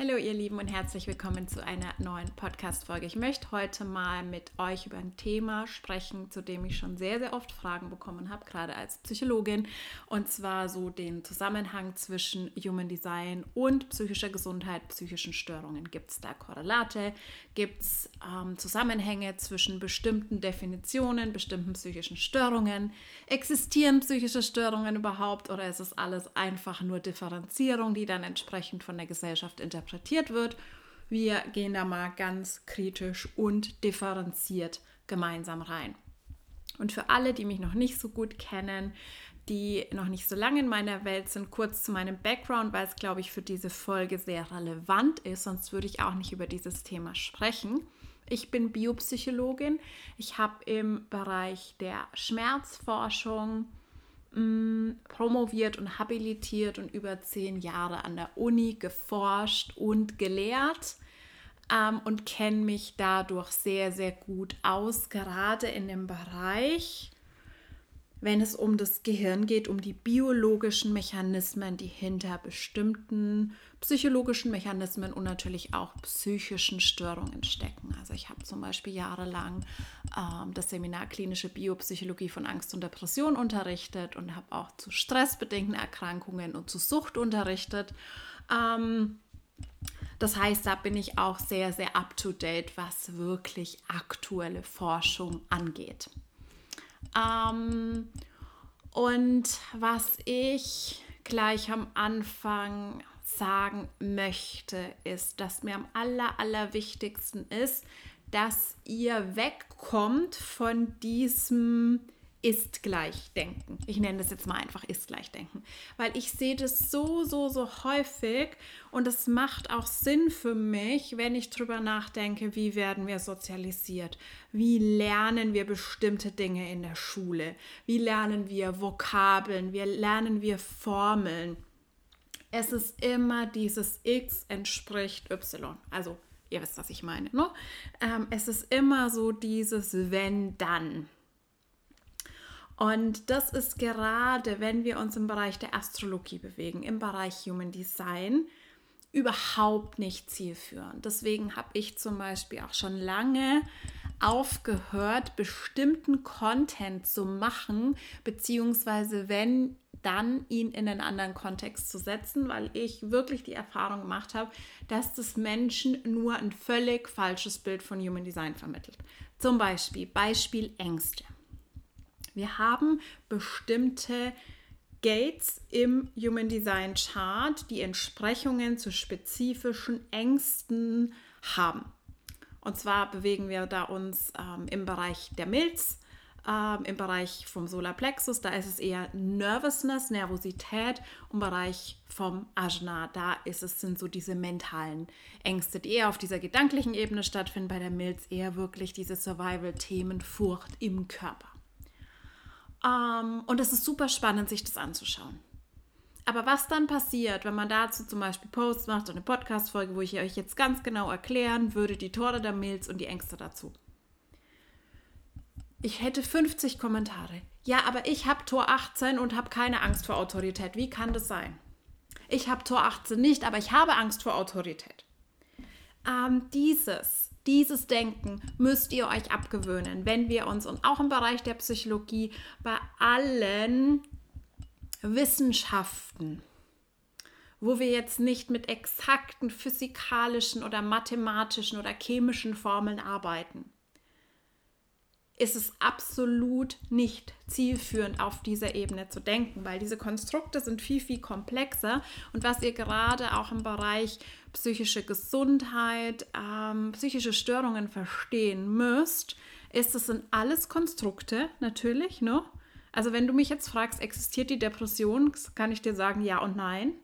Hallo ihr Lieben und herzlich willkommen zu einer neuen Podcast-Folge. Ich möchte heute mal mit euch über ein Thema sprechen, zu dem ich schon sehr, sehr oft Fragen bekommen habe, gerade als Psychologin. Und zwar so den Zusammenhang zwischen Human Design und psychischer Gesundheit, psychischen Störungen. Gibt es da Korrelate? Gibt es ähm, Zusammenhänge zwischen bestimmten Definitionen, bestimmten psychischen Störungen? Existieren psychische Störungen überhaupt oder ist es alles einfach nur Differenzierung, die dann entsprechend von der Gesellschaft interpretiert interpretiert wird. Wir gehen da mal ganz kritisch und differenziert gemeinsam rein. Und für alle, die mich noch nicht so gut kennen, die noch nicht so lange in meiner Welt sind, kurz zu meinem Background, weil es, glaube ich, für diese Folge sehr relevant ist, sonst würde ich auch nicht über dieses Thema sprechen. Ich bin Biopsychologin. Ich habe im Bereich der Schmerzforschung mh, promoviert und habilitiert und über zehn Jahre an der Uni geforscht und gelehrt ähm, und kenne mich dadurch sehr, sehr gut aus, gerade in dem Bereich wenn es um das Gehirn geht, um die biologischen Mechanismen, die hinter bestimmten psychologischen Mechanismen und natürlich auch psychischen Störungen stecken. Also ich habe zum Beispiel jahrelang ähm, das Seminar Klinische Biopsychologie von Angst und Depression unterrichtet und habe auch zu stressbedingten Erkrankungen und zu Sucht unterrichtet. Ähm, das heißt, da bin ich auch sehr, sehr up-to-date, was wirklich aktuelle Forschung angeht. Ähm, und was ich gleich am Anfang sagen möchte, ist, dass mir am aller, allerwichtigsten ist, dass ihr wegkommt von diesem ist gleich denken. Ich nenne das jetzt mal einfach ist gleich denken, weil ich sehe das so, so, so häufig und es macht auch Sinn für mich, wenn ich drüber nachdenke, wie werden wir sozialisiert? Wie lernen wir bestimmte Dinge in der Schule? Wie lernen wir Vokabeln? Wie lernen wir Formeln? Es ist immer dieses X entspricht Y. Also, ihr wisst, was ich meine. Ne? Ähm, es ist immer so dieses wenn dann. Und das ist gerade, wenn wir uns im Bereich der Astrologie bewegen, im Bereich Human Design, überhaupt nicht zielführend. Deswegen habe ich zum Beispiel auch schon lange aufgehört, bestimmten Content zu machen, beziehungsweise wenn dann ihn in einen anderen Kontext zu setzen, weil ich wirklich die Erfahrung gemacht habe, dass das Menschen nur ein völlig falsches Bild von Human Design vermittelt. Zum Beispiel Beispiel Ängste. Wir haben bestimmte Gates im Human Design Chart, die Entsprechungen zu spezifischen Ängsten haben. Und zwar bewegen wir da uns ähm, im Bereich der Milz, ähm, im Bereich vom Solarplexus, da ist es eher Nervousness, Nervosität. Im Bereich vom Ajna, da ist es, sind so diese mentalen Ängste, die eher auf dieser gedanklichen Ebene stattfinden. Bei der Milz eher wirklich diese Survival-Themen, Furcht im Körper. Ähm, und es ist super spannend, sich das anzuschauen. Aber was dann passiert, wenn man dazu zum Beispiel Posts macht, so eine Podcast-Folge, wo ich euch jetzt ganz genau erklären würde, die Tore der Milz und die Ängste dazu. Ich hätte 50 Kommentare. Ja, aber ich habe Tor 18 und habe keine Angst vor Autorität. Wie kann das sein? Ich habe Tor 18 nicht, aber ich habe Angst vor Autorität. Ähm, dieses dieses Denken müsst ihr euch abgewöhnen, wenn wir uns und auch im Bereich der Psychologie bei allen Wissenschaften, wo wir jetzt nicht mit exakten physikalischen oder mathematischen oder chemischen Formeln arbeiten, ist es absolut nicht zielführend, auf dieser Ebene zu denken, weil diese Konstrukte sind viel, viel komplexer. Und was ihr gerade auch im Bereich psychische Gesundheit, ähm, psychische Störungen verstehen müsst, ist, das sind alles Konstrukte, natürlich, ne? Also wenn du mich jetzt fragst, existiert die Depression, kann ich dir sagen, ja und nein.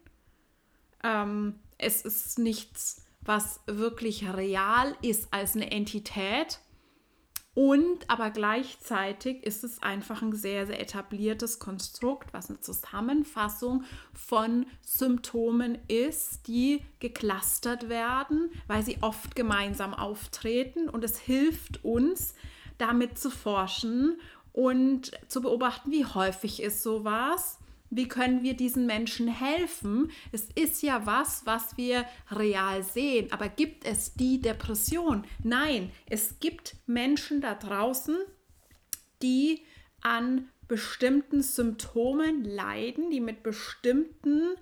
Ähm, es ist nichts, was wirklich real ist als eine Entität und aber gleichzeitig ist es einfach ein sehr, sehr etabliertes Konstrukt, was eine Zusammenfassung von Symptomen ist, die geklustert werden, weil sie oft gemeinsam auftreten. Und es hilft uns, damit zu forschen und zu beobachten, wie häufig ist sowas wie können wir diesen Menschen helfen? Es ist ja was, was wir real sehen. Aber gibt es die Depression? Nein, es gibt Menschen da draußen, die an bestimmten Symptomen leiden, die mit bestimmten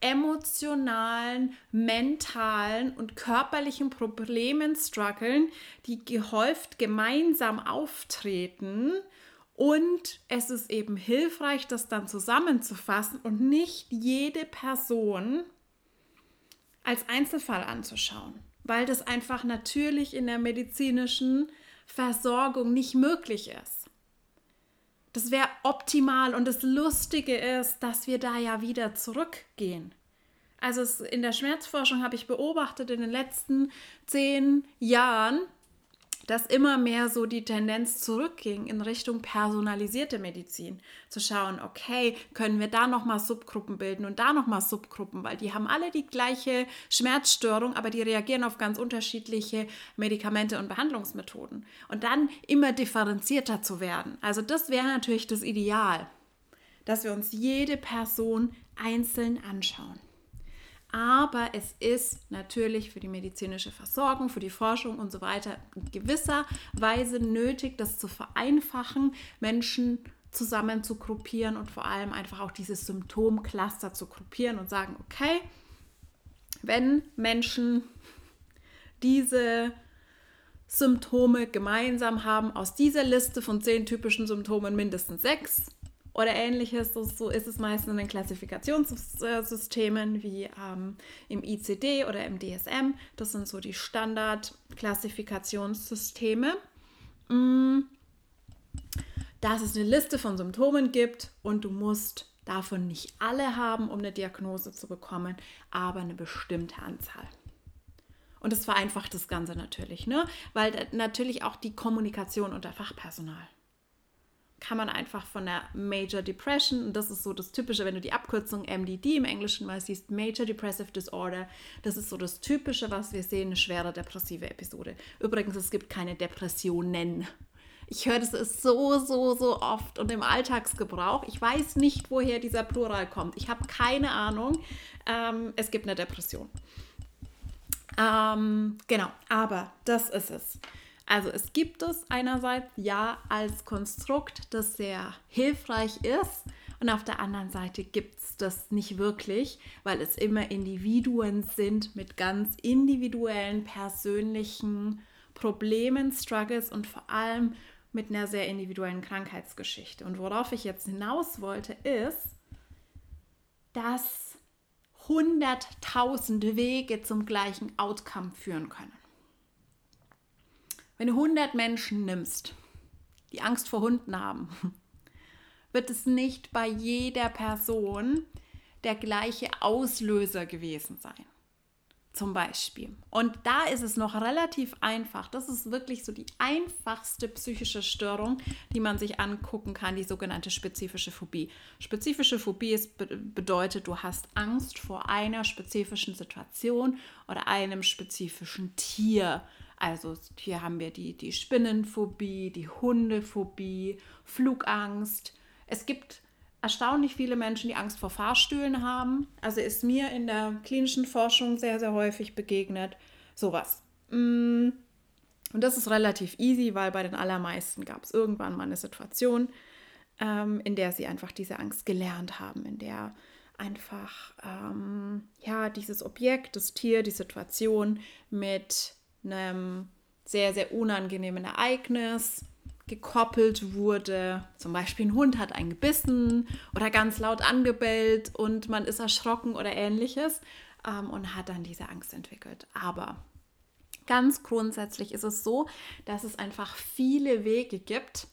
emotionalen, mentalen und körperlichen Problemen strugglen, die gehäuft gemeinsam auftreten. Und es ist eben hilfreich, das dann zusammenzufassen und nicht jede Person als Einzelfall anzuschauen, weil das einfach natürlich in der medizinischen Versorgung nicht möglich ist. Das wäre optimal und das Lustige ist, dass wir da ja wieder zurückgehen. Also in der Schmerzforschung habe ich beobachtet in den letzten zehn Jahren, dass immer mehr so die Tendenz zurückging in Richtung personalisierte Medizin. Zu schauen, okay, können wir da nochmal Subgruppen bilden und da nochmal Subgruppen, weil die haben alle die gleiche Schmerzstörung, aber die reagieren auf ganz unterschiedliche Medikamente und Behandlungsmethoden. Und dann immer differenzierter zu werden. Also das wäre natürlich das Ideal, dass wir uns jede Person einzeln anschauen. Aber es ist natürlich für die medizinische Versorgung, für die Forschung und so weiter in gewisser Weise nötig, das zu vereinfachen, Menschen zusammen zu gruppieren und vor allem einfach auch dieses Symptomcluster zu gruppieren und sagen, okay, wenn Menschen diese Symptome gemeinsam haben, aus dieser Liste von zehn typischen Symptomen mindestens sechs, oder ähnliches. So, so, ist es meistens in den Klassifikationssystemen wie ähm, im ICD oder im DSM. Das sind so die Standard-Klassifikationssysteme. Mm. Dass es eine Liste von Symptomen gibt und du musst davon nicht alle haben, um eine Diagnose zu bekommen, aber eine bestimmte Anzahl. Und das vereinfacht das Ganze natürlich, ne? weil natürlich auch die Kommunikation unter Fachpersonal kann man einfach von der Major Depression, und das ist so das Typische, wenn du die Abkürzung MDD im Englischen mal siehst, Major Depressive Disorder, das ist so das Typische, was wir sehen, eine schwere depressive Episode. Übrigens, es gibt keine Depressionen. Ich höre das so, so, so oft und im Alltagsgebrauch. Ich weiß nicht, woher dieser Plural kommt. Ich habe keine Ahnung. Ähm, es gibt eine Depression. Ähm, genau, aber das ist es. Also es gibt es einerseits ja als Konstrukt, das sehr hilfreich ist und auf der anderen Seite gibt es das nicht wirklich, weil es immer Individuen sind mit ganz individuellen, persönlichen Problemen, Struggles und vor allem mit einer sehr individuellen Krankheitsgeschichte. Und worauf ich jetzt hinaus wollte, ist, dass hunderttausende Wege zum gleichen Outcome führen können. Wenn du 100 Menschen nimmst, die Angst vor Hunden haben, wird es nicht bei jeder Person der gleiche Auslöser gewesen sein. Zum Beispiel. Und da ist es noch relativ einfach. Das ist wirklich so die einfachste psychische Störung, die man sich angucken kann, die sogenannte spezifische Phobie. Spezifische Phobie ist, bedeutet, du hast Angst vor einer spezifischen Situation oder einem spezifischen Tier. Also hier haben wir die, die Spinnenphobie, die Hundephobie, Flugangst. Es gibt erstaunlich viele Menschen, die Angst vor Fahrstühlen haben. Also ist mir in der klinischen Forschung sehr, sehr häufig begegnet. Sowas. Mm. Und das ist relativ easy, weil bei den allermeisten gab es irgendwann mal eine Situation, ähm, in der sie einfach diese Angst gelernt haben, in der einfach ähm, ja dieses Objekt, das Tier, die Situation mit einem sehr, sehr unangenehmen Ereignis gekoppelt wurde. Zum Beispiel ein Hund hat einen gebissen oder ganz laut angebellt und man ist erschrocken oder ähnliches ähm, und hat dann diese Angst entwickelt. Aber ganz grundsätzlich ist es so, dass es einfach viele Wege gibt,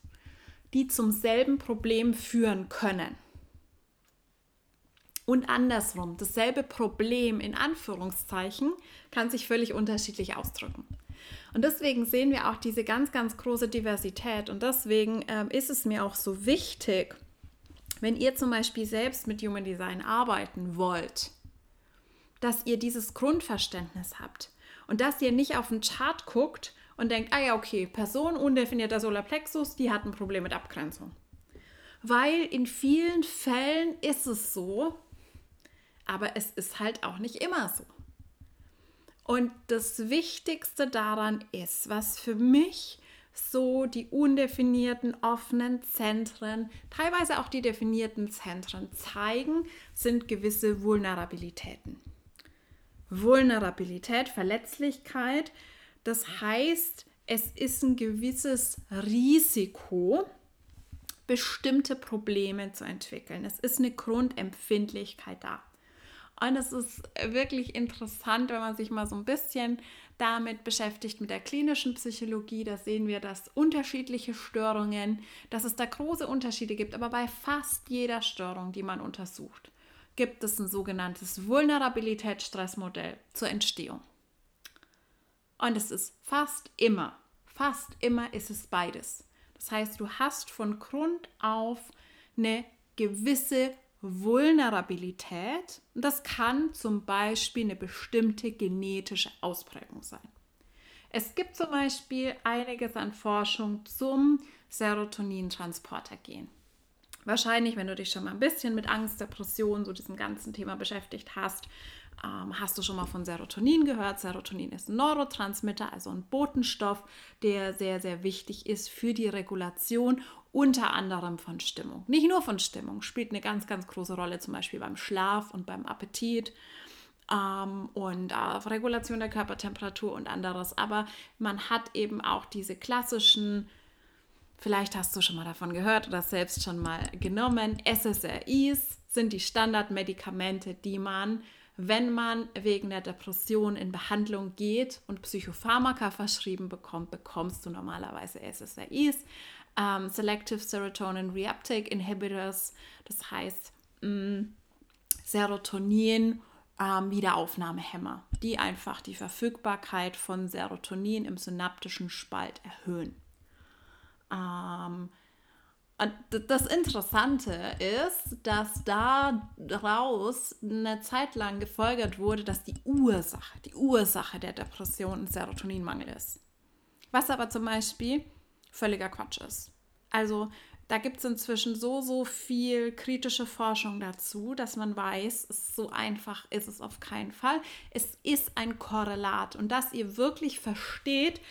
die zum selben Problem führen können. Und andersrum, dasselbe Problem in Anführungszeichen kann sich völlig unterschiedlich ausdrücken. Und deswegen sehen wir auch diese ganz, ganz große Diversität. Und deswegen ähm, ist es mir auch so wichtig, wenn ihr zum Beispiel selbst mit Human Design arbeiten wollt, dass ihr dieses Grundverständnis habt und dass ihr nicht auf den Chart guckt und denkt, ah ja, okay, Person undefinierter Solarplexus, die hat ein Problem mit Abgrenzung weil in vielen Fällen ist es so, aber es ist halt auch nicht immer so. Und das Wichtigste daran ist, was für mich so die undefinierten offenen Zentren, teilweise auch die definierten Zentren zeigen, sind gewisse Vulnerabilitäten. Vulnerabilität, Verletzlichkeit, das heißt, es ist ein gewisses Risiko, bestimmte Probleme zu entwickeln. Es ist eine Grundempfindlichkeit da. Und es ist wirklich interessant, wenn man sich mal so ein bisschen damit beschäftigt, mit der klinischen Psychologie. Da sehen wir, dass unterschiedliche Störungen, dass es da große Unterschiede gibt, aber bei fast jeder Störung, die man untersucht, gibt es ein sogenanntes Vulnerabilitätsstressmodell zur Entstehung. Und es ist fast immer, fast immer ist es beides. Das heißt, du hast von Grund auf eine gewisse Vulnerabilität. Das kann zum Beispiel eine bestimmte genetische Ausprägung sein. Es gibt zum Beispiel einiges an Forschung zum Serotonintransporter-Gen. Wahrscheinlich, wenn du dich schon mal ein bisschen mit Angst, Depression, so diesem ganzen Thema beschäftigt hast, ähm, hast du schon mal von Serotonin gehört? Serotonin ist ein Neurotransmitter, also ein Botenstoff, der sehr, sehr wichtig ist für die Regulation unter anderem von Stimmung. Nicht nur von Stimmung, spielt eine ganz, ganz große Rolle zum Beispiel beim Schlaf und beim Appetit ähm, und äh, Regulation der Körpertemperatur und anderes. Aber man hat eben auch diese klassischen Vielleicht hast du schon mal davon gehört oder selbst schon mal genommen. SSRIs sind die Standardmedikamente, die man wenn man wegen der Depression in Behandlung geht und Psychopharmaka verschrieben bekommt, bekommst du normalerweise SSRIs, ähm, Selective Serotonin Reuptake Inhibitors, das heißt mh, mm, Serotonin ähm, Wiederaufnahmehämmer, die einfach die Verfügbarkeit von Serotonin im synaptischen Spalt erhöhen. Ähm, das Interessante ist, dass daraus eine Zeit lang gefolgert wurde, dass die Ursache, die Ursache der Depression ein Serotoninmangel ist. Was aber zum Beispiel völliger Quatsch ist. Also da gibt es inzwischen so, so viel kritische Forschung dazu, dass man weiß, so einfach ist es auf keinen Fall. Es ist ein Korrelat und dass ihr wirklich versteht,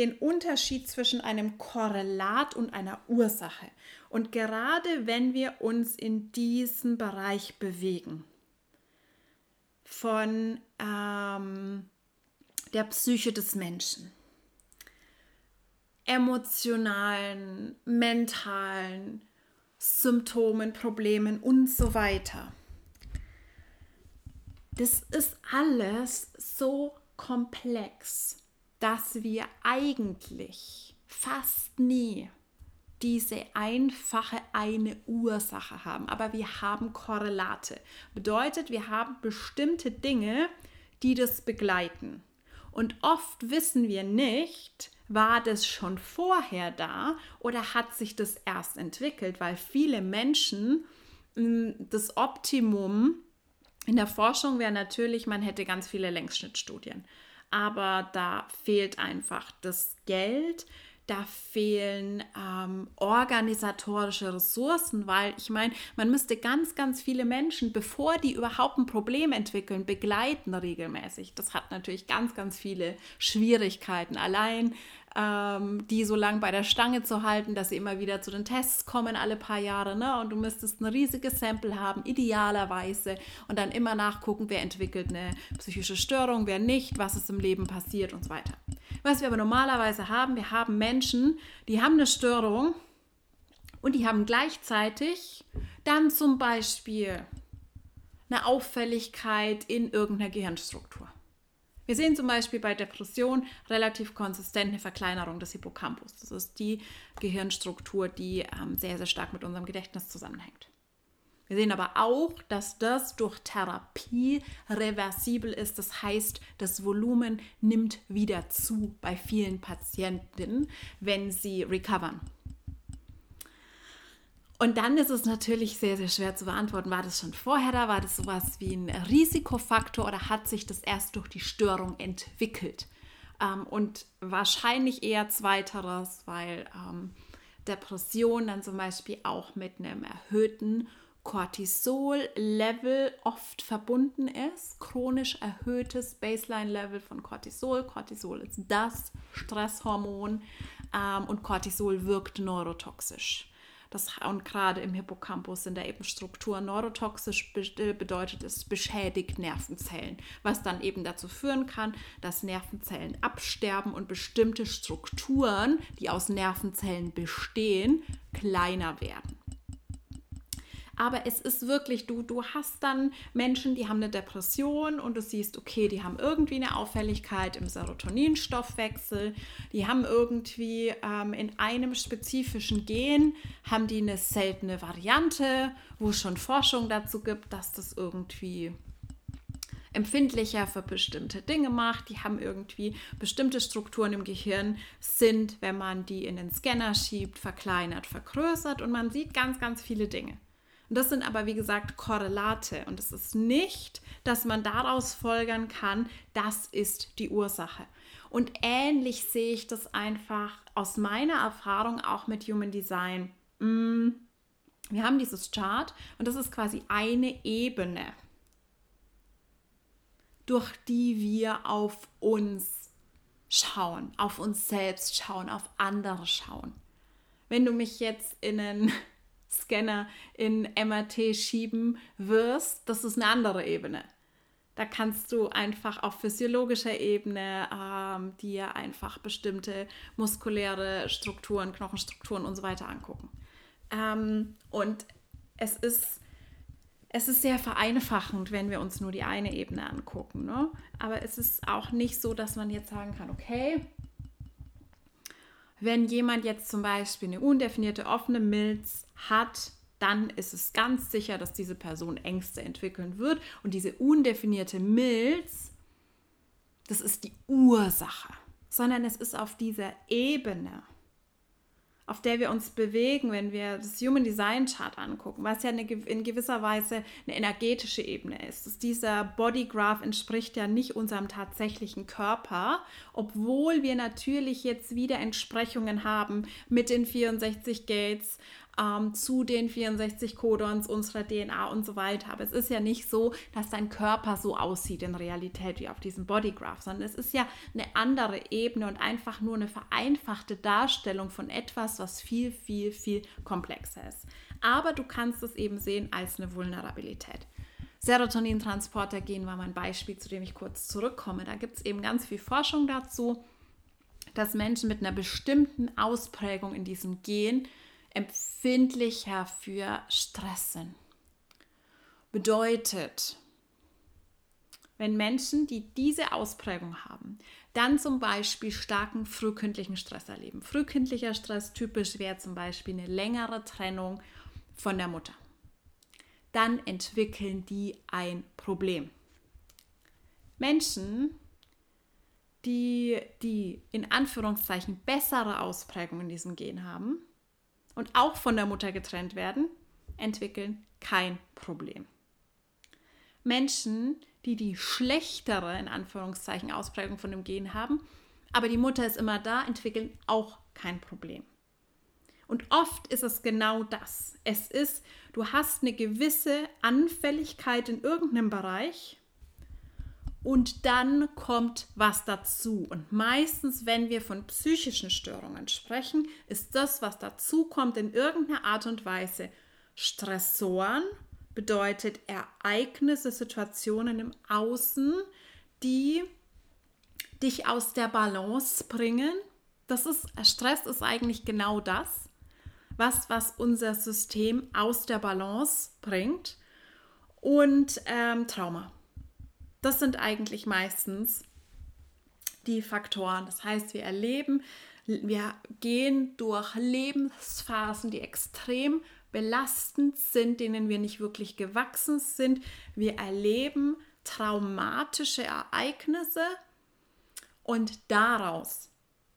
den Unterschied zwischen einem Korrelat und einer Ursache. Und gerade wenn wir uns in diesem Bereich bewegen, von ähm, der Psyche des Menschen, emotionalen, mentalen Symptomen, Problemen und so weiter. Das ist alles so komplex dass wir eigentlich fast nie diese einfache eine Ursache haben, aber wir haben Korrelate. Bedeutet, wir haben bestimmte Dinge, die das begleiten. Und oft wissen wir nicht, war das schon vorher da oder hat sich das erst entwickelt, weil viele Menschen hm, das Optimum in der Forschung wäre natürlich, man hätte ganz viele Längsschnittstudien aber da fehlt einfach das Geld, da fehlen ähm, organisatorische Ressourcen, weil ich meine, man müsste ganz, ganz viele Menschen, bevor die überhaupt ein Problem entwickeln, begleiten regelmäßig. Das hat natürlich ganz, ganz viele Schwierigkeiten. Allein ähm, die so lange bei der Stange zu halten, dass sie immer wieder zu den Tests kommen, alle paar Jahre. Ne? Und du müsstest ein riesiges Sample haben, idealerweise. Und dann immer nachgucken, wer entwickelt eine psychische Störung, wer nicht, was ist im Leben passiert und so weiter. Was wir aber normalerweise haben, wir haben Menschen, die haben eine Störung und die haben gleichzeitig dann zum Beispiel eine Auffälligkeit in irgendeiner Gehirnstruktur. Wir sehen zum Beispiel bei Depression relativ konsistent eine Verkleinerung des Hippocampus. Das ist die Gehirnstruktur, die ähm, sehr, sehr stark mit unserem Gedächtnis zusammenhängt. Wir sehen aber auch, dass das durch Therapie reversibel ist. Das heißt, das Volumen nimmt wieder zu bei vielen Patientinnen, wenn sie recovern. Und dann ist es natürlich sehr, sehr schwer zu beantworten, war das schon vorher da, war das sowas wie ein Risikofaktor oder hat sich das erst durch die Störung entwickelt? Ähm, und wahrscheinlich eher zweiteres, weil ähm, Depression dann zum Beispiel auch mit einem erhöhten Cortisol-Level oft verbunden ist. Chronisch erhöhtes Baseline-Level von Cortisol. Cortisol ist das Stresshormon ähm, und Cortisol wirkt neurotoxisch. Das, und gerade im Hippocampus sind da eben Strukturen. Neurotoxisch, äh, bedeutet es beschädigt Nervenzellen, was dann eben dazu führen kann, dass Nervenzellen absterben und bestimmte Strukturen, die aus Nervenzellen bestehen, kleiner werden aber es ist wirklich, du, du hast dann Menschen, die haben eine Depression und du siehst, okay, die haben irgendwie eine Auffälligkeit im Serotoninstoffwechsel, die haben irgendwie ähm, in einem spezifischen Gen, haben die eine seltene Variante, wo es schon Forschung dazu gibt, dass das irgendwie empfindlicher für bestimmte Dinge macht. Die haben irgendwie bestimmte Strukturen im Gehirn, sind, wenn man die in den Scanner schiebt, verkleinert, vergrößert und man sieht ganz, ganz viele Dinge. Und das sind aber, wie gesagt, Korrelate. Und es ist nicht, dass man daraus folgern kann, das ist die Ursache. Und ähnlich sehe ich das einfach aus meiner Erfahrung auch mit Human Design. Mm, wir haben dieses Chart und das ist quasi eine Ebene, durch die wir auf uns schauen, auf uns selbst schauen, auf andere schauen. Wenn du mich jetzt in einen Scanner in MRT schieben wirst, das ist eine andere Ebene. Da kannst du einfach auf physiologischer Ebene ähm, dir einfach bestimmte muskuläre Strukturen, Knochenstrukturen und so weiter angucken. Ähm, und es ist, es ist sehr vereinfachend, wenn wir uns nur die eine Ebene angucken. Ne? Aber es ist auch nicht so, dass man jetzt sagen kann, okay, wenn jemand jetzt zum Beispiel eine undefinierte offene Milz hat, dann ist es ganz sicher, dass diese Person Ängste entwickeln wird. Und diese undefinierte Milz, das ist die Ursache, sondern es ist auf dieser Ebene auf der wir uns bewegen, wenn wir das Human Design Chart angucken, was ja eine, in gewisser Weise eine energetische Ebene ist. Dass dieser Body Graph entspricht ja nicht unserem tatsächlichen Körper, obwohl wir natürlich jetzt wieder Entsprechungen haben mit den 64 Gates, ähm, zu den 64 Codons unserer DNA und so weiter. Aber es ist ja nicht so, dass dein Körper so aussieht in Realität wie auf diesem Bodygraph, sondern es ist ja eine andere Ebene und einfach nur eine vereinfachte Darstellung von etwas, was viel, viel, viel komplexer ist. Aber du kannst es eben sehen als eine Vulnerabilität. Serotonintransporter-Gen war mein Beispiel, zu dem ich kurz zurückkomme. Da gibt es eben ganz viel Forschung dazu, dass Menschen mit einer bestimmten Ausprägung in diesem Gen empfindlicher für Stress sind. Bedeutet, wenn Menschen, die diese Ausprägung haben, dann zum Beispiel starken frühkindlichen Stress erleben. Frühkindlicher Stress typisch wäre zum Beispiel eine längere Trennung von der Mutter. Dann entwickeln die ein Problem. Menschen, die die in Anführungszeichen bessere Ausprägung in diesem Gen haben, und auch von der Mutter getrennt werden, entwickeln kein Problem. Menschen, die die schlechtere, in Anführungszeichen, Ausprägung von dem Gen haben, aber die Mutter ist immer da, entwickeln auch kein Problem. Und oft ist es genau das. Es ist, du hast eine gewisse Anfälligkeit in irgendeinem Bereich und dann kommt was dazu. Und meistens, wenn wir von psychischen Störungen sprechen, ist das, was dazu kommt, in irgendeiner Art und Weise Stressoren, bedeutet Ereignisse, Situationen im Außen, die dich aus der Balance bringen. Das ist, Stress ist eigentlich genau das, was, was unser System aus der Balance bringt. Und ähm, Trauma. Das sind eigentlich meistens die Faktoren. Das heißt, wir erleben, wir gehen durch Lebensphasen, die extrem belastend sind, denen wir nicht wirklich gewachsen sind. Wir erleben traumatische Ereignisse und daraus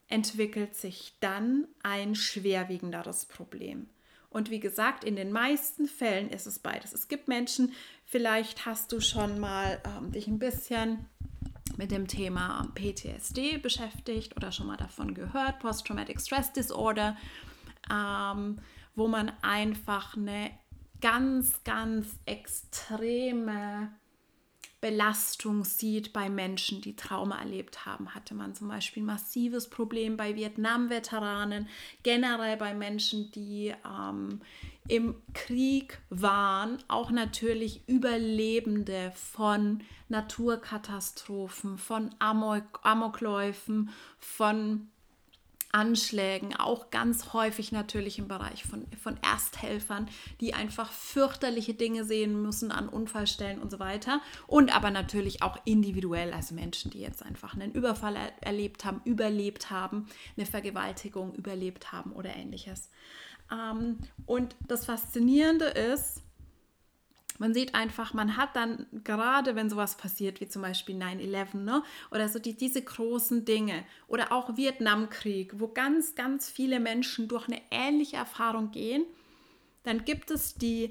entwickelt sich dann ein schwerwiegenderes Problem. Und wie gesagt, in den meisten Fällen ist es beides. Es gibt Menschen, vielleicht hast du schon mal ähm, dich ein bisschen mit dem Thema PTSD beschäftigt oder schon mal davon gehört, Post-Traumatic Stress Disorder. ähm, wo man einfach eine ganz, ganz extreme Belastung sieht bei Menschen, die Trauma erlebt haben. Hatte man zum Beispiel massives Problem bei Vietnam-Veteranen, generell bei Menschen, die ähm, im Krieg waren, auch natürlich Überlebende von Naturkatastrophen, von Amok Amokläufen, von Anschlägen, auch ganz häufig natürlich im Bereich von, von Ersthelfern, die einfach fürchterliche Dinge sehen müssen an Unfallstellen und so weiter. Und aber natürlich auch individuell, also Menschen, die jetzt einfach einen Überfall er erlebt haben, überlebt haben, eine Vergewaltigung überlebt haben oder ähnliches. Ähm, und das Faszinierende ist, man sieht einfach, man hat dann gerade, wenn sowas passiert, wie zum Beispiel 9-11, ne? oder so die, diese großen Dinge, oder auch Vietnamkrieg, wo ganz, ganz viele Menschen durch eine ähnliche Erfahrung gehen, dann gibt es die,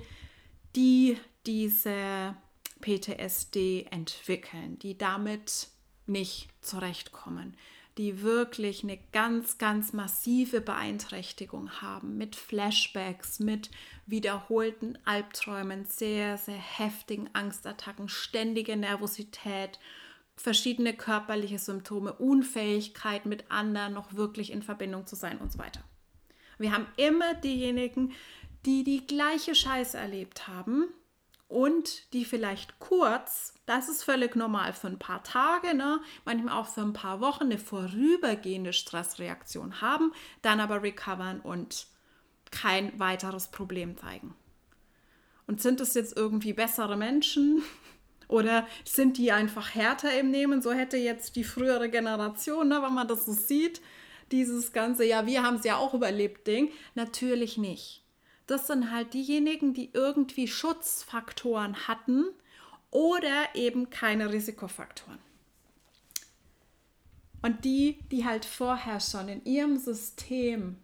die diese PTSD entwickeln, die damit nicht zurechtkommen, die wirklich eine ganz, ganz massive Beeinträchtigung haben mit Flashbacks, mit wiederholten Albträumen, sehr, sehr heftigen Angstattacken, ständige Nervosität, verschiedene körperliche Symptome, Unfähigkeit mit anderen noch wirklich in Verbindung zu sein und so weiter. Wir haben immer diejenigen, die die gleiche Scheiße erlebt haben und die vielleicht kurz, das ist völlig normal für ein paar Tage, ne, manchmal auch für ein paar Wochen eine vorübergehende Stressreaktion haben, dann aber recovern und kein weiteres Problem zeigen. Und sind es jetzt irgendwie bessere Menschen oder sind die einfach härter im Nehmen? So hätte jetzt die frühere Generation, ne, wenn man das so sieht, dieses ganze, ja, wir haben es ja auch überlebt, Ding. Natürlich nicht das sind halt diejenigen, die irgendwie Schutzfaktoren hatten oder eben keine Risikofaktoren. Und die, die halt vorher schon in ihrem System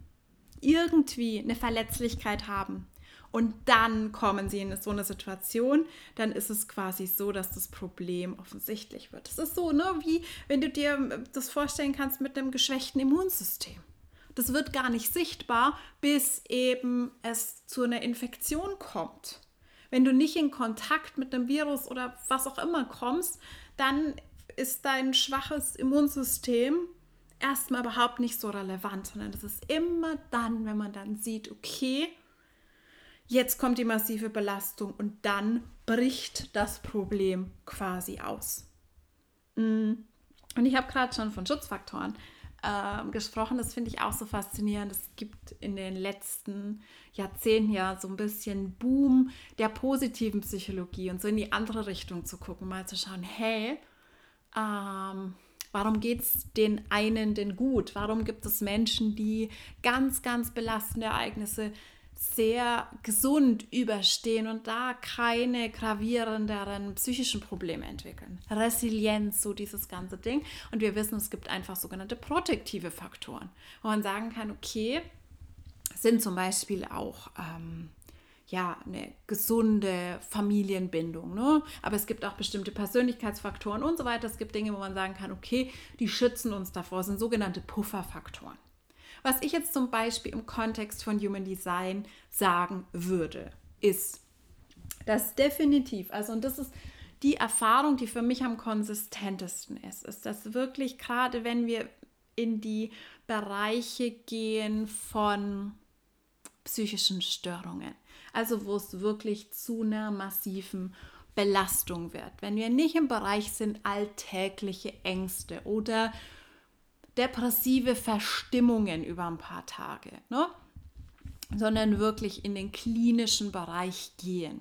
irgendwie eine Verletzlichkeit haben und dann kommen sie in so eine Situation, dann ist es quasi so, dass das Problem offensichtlich wird. Es ist so, ne, wie wenn du dir das vorstellen kannst mit einem geschwächten Immunsystem. Das wird gar nicht sichtbar, bis eben es zu einer Infektion kommt. Wenn du nicht in Kontakt mit einem Virus oder was auch immer kommst, dann ist dein schwaches Immunsystem erstmal überhaupt nicht so relevant, sondern das ist immer dann, wenn man dann sieht, okay, jetzt kommt die massive Belastung und dann bricht das Problem quasi aus. Mm. Und ich habe gerade schon von Schutzfaktoren äh, gesprochen. Das finde ich auch so faszinierend. Es gibt in den letzten Jahrzehnten ja so ein bisschen Boom der positiven Psychologie und so in die andere Richtung zu gucken, mal zu schauen, hey, ähm, warum geht es den einen denn gut? Warum gibt es Menschen, die ganz, ganz belastende Ereignisse sehr gesund überstehen und da keine gravierenderen psychischen Probleme entwickeln. Resilienz, so dieses ganze Ding. Und wir wissen, es gibt einfach sogenannte protektive Faktoren, wo man sagen kann, okay, sind zum Beispiel auch ähm, ja, eine gesunde Familienbindung. Ne? Aber es gibt auch bestimmte Persönlichkeitsfaktoren und so weiter. Es gibt Dinge, wo man sagen kann, okay, die schützen uns davor, sind sogenannte Pufferfaktoren. Was ich jetzt zum Beispiel im Kontext von Human Design sagen würde, ist, dass definitiv, also und das ist die Erfahrung, die für mich am konsistentesten ist, ist, dass wirklich gerade wenn wir in die Bereiche gehen von psychischen Störungen, also wo es wirklich zu einer massiven Belastung wird, wenn wir nicht im Bereich sind alltägliche Ängste oder depressive Verstimmungen über ein paar Tage, ne? sondern wirklich in den klinischen Bereich gehen.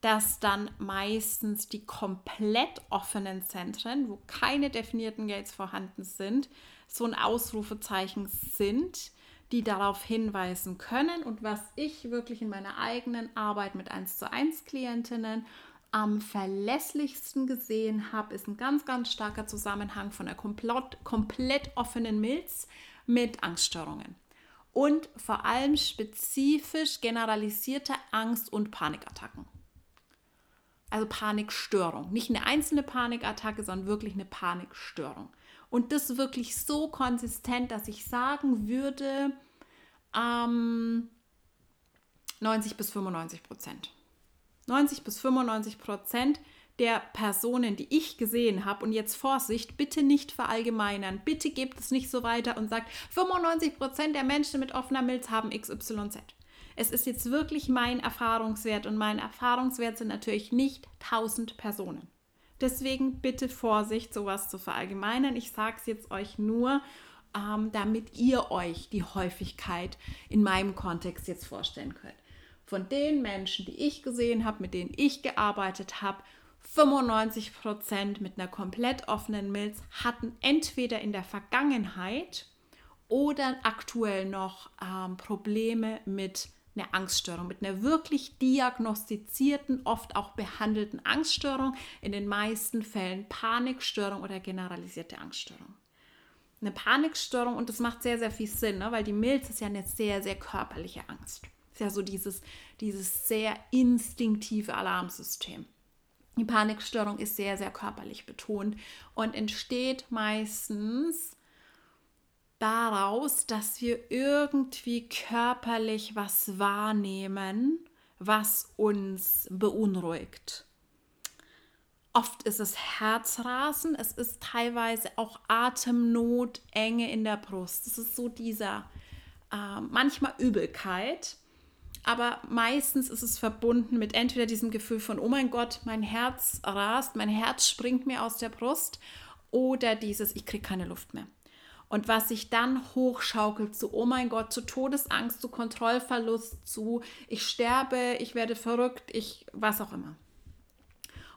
Dass dann meistens die komplett offenen Zentren, wo keine definierten Gates vorhanden sind, so ein Ausrufezeichen sind, die darauf hinweisen können und was ich wirklich in meiner eigenen Arbeit mit 1 zu 1 Klientinnen am verlässlichsten gesehen habe, ist ein ganz, ganz starker Zusammenhang von einer komplett, komplett offenen Milz mit Angststörungen. Und vor allem spezifisch generalisierte Angst- und Panikattacken. Also Panikstörung. Nicht eine einzelne Panikattacke, sondern wirklich eine Panikstörung. Und das wirklich so konsistent, dass ich sagen würde, ähm, 90 bis 95 Prozent. 90 bis 95 Prozent der Personen, die ich gesehen habe, und jetzt Vorsicht, bitte nicht verallgemeinern, bitte gebt es nicht so weiter und sagt, 95 Prozent der Menschen mit offener Milz haben XYZ. Es ist jetzt wirklich mein Erfahrungswert und mein Erfahrungswert sind natürlich nicht 1000 Personen. Deswegen bitte Vorsicht, sowas zu verallgemeinern. Ich sage es jetzt euch nur, ähm, damit ihr euch die Häufigkeit in meinem Kontext jetzt vorstellen könnt. Von den Menschen, die ich gesehen habe, mit denen ich gearbeitet habe, 95 Prozent mit einer komplett offenen Milz hatten entweder in der Vergangenheit oder aktuell noch ähm, Probleme mit einer Angststörung, mit einer wirklich diagnostizierten, oft auch behandelten Angststörung, in den meisten Fällen Panikstörung oder generalisierte Angststörung. Eine Panikstörung, und das macht sehr, sehr viel Sinn, ne? weil die Milz ist ja eine sehr, sehr körperliche Angst. Ist ja so dieses, dieses sehr instinktive Alarmsystem. Die Panikstörung ist sehr, sehr körperlich betont und entsteht meistens daraus, dass wir irgendwie körperlich was wahrnehmen, was uns beunruhigt. Oft ist es Herzrasen, es ist teilweise auch Atemnot, Enge in der Brust. Es ist so dieser, äh, manchmal Übelkeit aber meistens ist es verbunden mit entweder diesem Gefühl von, oh mein Gott, mein Herz rast, mein Herz springt mir aus der Brust oder dieses, ich kriege keine Luft mehr. Und was sich dann hochschaukelt zu, oh mein Gott, zu Todesangst, zu Kontrollverlust, zu, ich sterbe, ich werde verrückt, ich, was auch immer.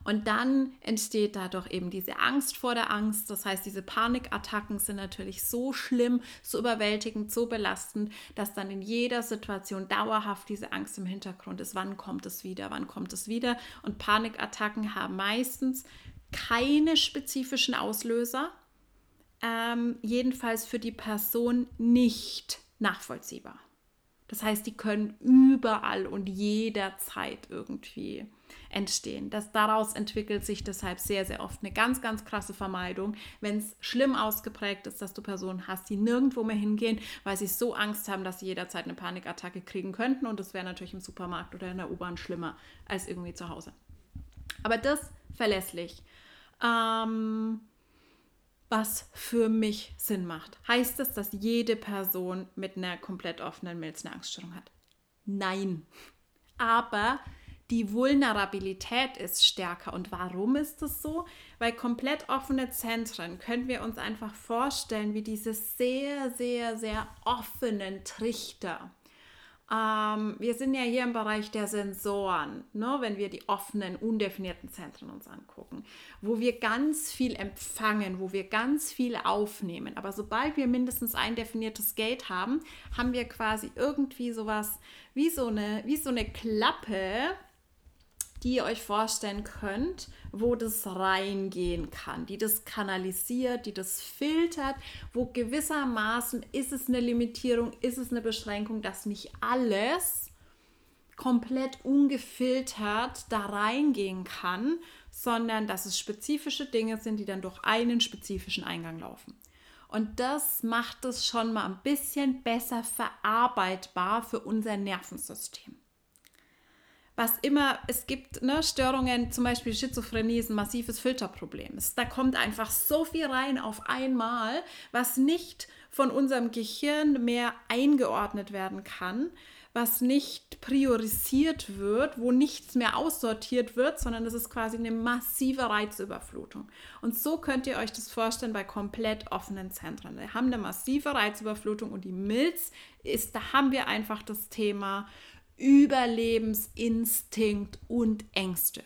Und dann entsteht dadurch eben diese Angst vor der Angst. Das heißt, diese Panikattacken sind natürlich so schlimm, so überwältigend, so belastend, dass dann in jeder Situation dauerhaft diese Angst im Hintergrund ist. Wann kommt es wieder? Wann kommt es wieder? Und Panikattacken haben meistens keine spezifischen Auslöser, ähm, jedenfalls für die Person nicht nachvollziehbar. Das heißt, die können überall und jederzeit irgendwie entstehen. Das, daraus entwickelt sich deshalb sehr, sehr oft eine ganz, ganz krasse Vermeidung, wenn es schlimm ausgeprägt ist, dass du Personen hast, die nirgendwo mehr hingehen, weil sie so Angst haben, dass sie jederzeit eine Panikattacke kriegen könnten. Und das wäre natürlich im Supermarkt oder in der U-Bahn schlimmer als irgendwie zu Hause. Aber das verlässlich. Ähm, was für mich Sinn macht. Heißt es, dass jede Person mit einer komplett offenen Milz eine Angststörung hat? Nein. Aber die Vulnerabilität ist stärker. Und warum ist das so? Weil komplett offene Zentren können wir uns einfach vorstellen, wie diese sehr, sehr, sehr offenen Trichter. Ähm, wir sind ja hier im Bereich der Sensoren, ne, wenn wir die offenen, undefinierten Zentren uns angucken, wo wir ganz viel empfangen, wo wir ganz viel aufnehmen. Aber sobald wir mindestens ein definiertes Gate haben, haben wir quasi irgendwie sowas wie so eine, wie so eine Klappe, die ihr euch vorstellen könnt, wo das reingehen kann, die das kanalisiert, die das filtert, wo gewissermaßen ist es eine Limitierung, ist es eine Beschränkung, dass nicht alles komplett ungefiltert da reingehen kann, sondern dass es spezifische Dinge sind, die dann durch einen spezifischen Eingang laufen. Und das macht es schon mal ein bisschen besser verarbeitbar für unser Nervensystem was immer, es gibt ne, Störungen, zum Beispiel Schizophrenie ist ein massives Filterproblem. da kommt einfach so viel rein auf einmal, was nicht von unserem Gehirn mehr eingeordnet werden kann, was nicht priorisiert wird, wo nichts mehr aussortiert wird, sondern es ist quasi eine massive Reizüberflutung. Und so könnt ihr euch das vorstellen bei komplett offenen Zentren. Wir haben eine massive Reizüberflutung und die Milz ist, da haben wir einfach das Thema Überlebensinstinkt und Ängste.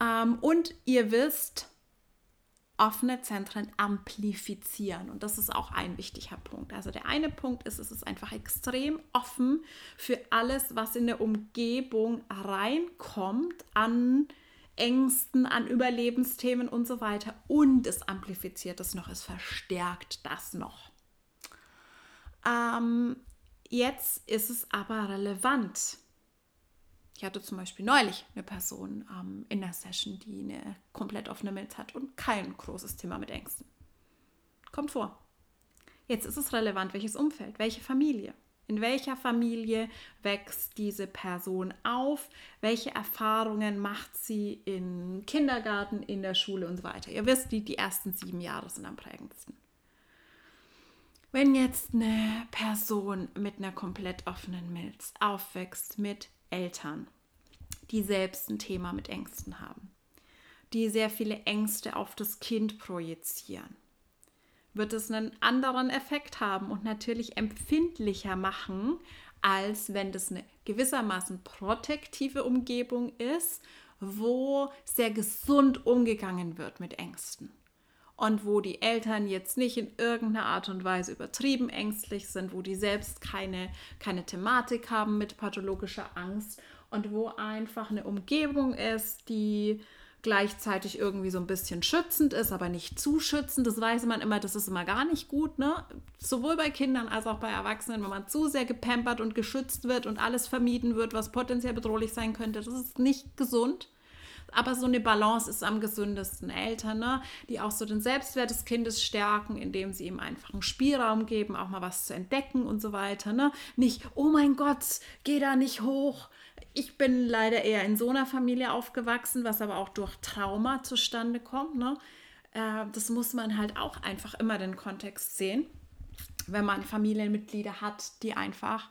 Ähm, und ihr wisst, offene Zentren amplifizieren. Und das ist auch ein wichtiger Punkt. Also der eine Punkt ist, es ist einfach extrem offen für alles, was in der Umgebung reinkommt an Ängsten, an Überlebensthemen und so weiter. Und es amplifiziert es noch, es verstärkt das noch. Ähm, Jetzt ist es aber relevant. Ich hatte zum Beispiel neulich eine Person ähm, in der Session, die eine komplett offene Milz hat und kein großes Thema mit Ängsten. Kommt vor. Jetzt ist es relevant, welches Umfeld, welche Familie. In welcher Familie wächst diese Person auf? Welche Erfahrungen macht sie im Kindergarten, in der Schule und so weiter? Ihr wisst, die, die ersten sieben Jahre sind am prägendsten. Wenn jetzt eine Person mit einer komplett offenen Milz aufwächst mit Eltern, die selbst ein Thema mit Ängsten haben, die sehr viele Ängste auf das Kind projizieren, wird es einen anderen Effekt haben und natürlich empfindlicher machen, als wenn das eine gewissermaßen protektive Umgebung ist, wo sehr gesund umgegangen wird mit Ängsten. Und wo die Eltern jetzt nicht in irgendeiner Art und Weise übertrieben ängstlich sind, wo die selbst keine, keine Thematik haben mit pathologischer Angst und wo einfach eine Umgebung ist, die gleichzeitig irgendwie so ein bisschen schützend ist, aber nicht zu schützend. Das weiß man immer, das ist immer gar nicht gut. Ne? Sowohl bei Kindern als auch bei Erwachsenen, wenn man zu sehr gepampert und geschützt wird und alles vermieden wird, was potenziell bedrohlich sein könnte, das ist nicht gesund. Aber so eine Balance ist am gesündesten. Eltern, ne? die auch so den Selbstwert des Kindes stärken, indem sie ihm einfach einen Spielraum geben, auch mal was zu entdecken und so weiter. Ne? Nicht, oh mein Gott, geh da nicht hoch, ich bin leider eher in so einer Familie aufgewachsen, was aber auch durch Trauma zustande kommt. Ne? Äh, das muss man halt auch einfach immer den Kontext sehen, wenn man Familienmitglieder hat, die einfach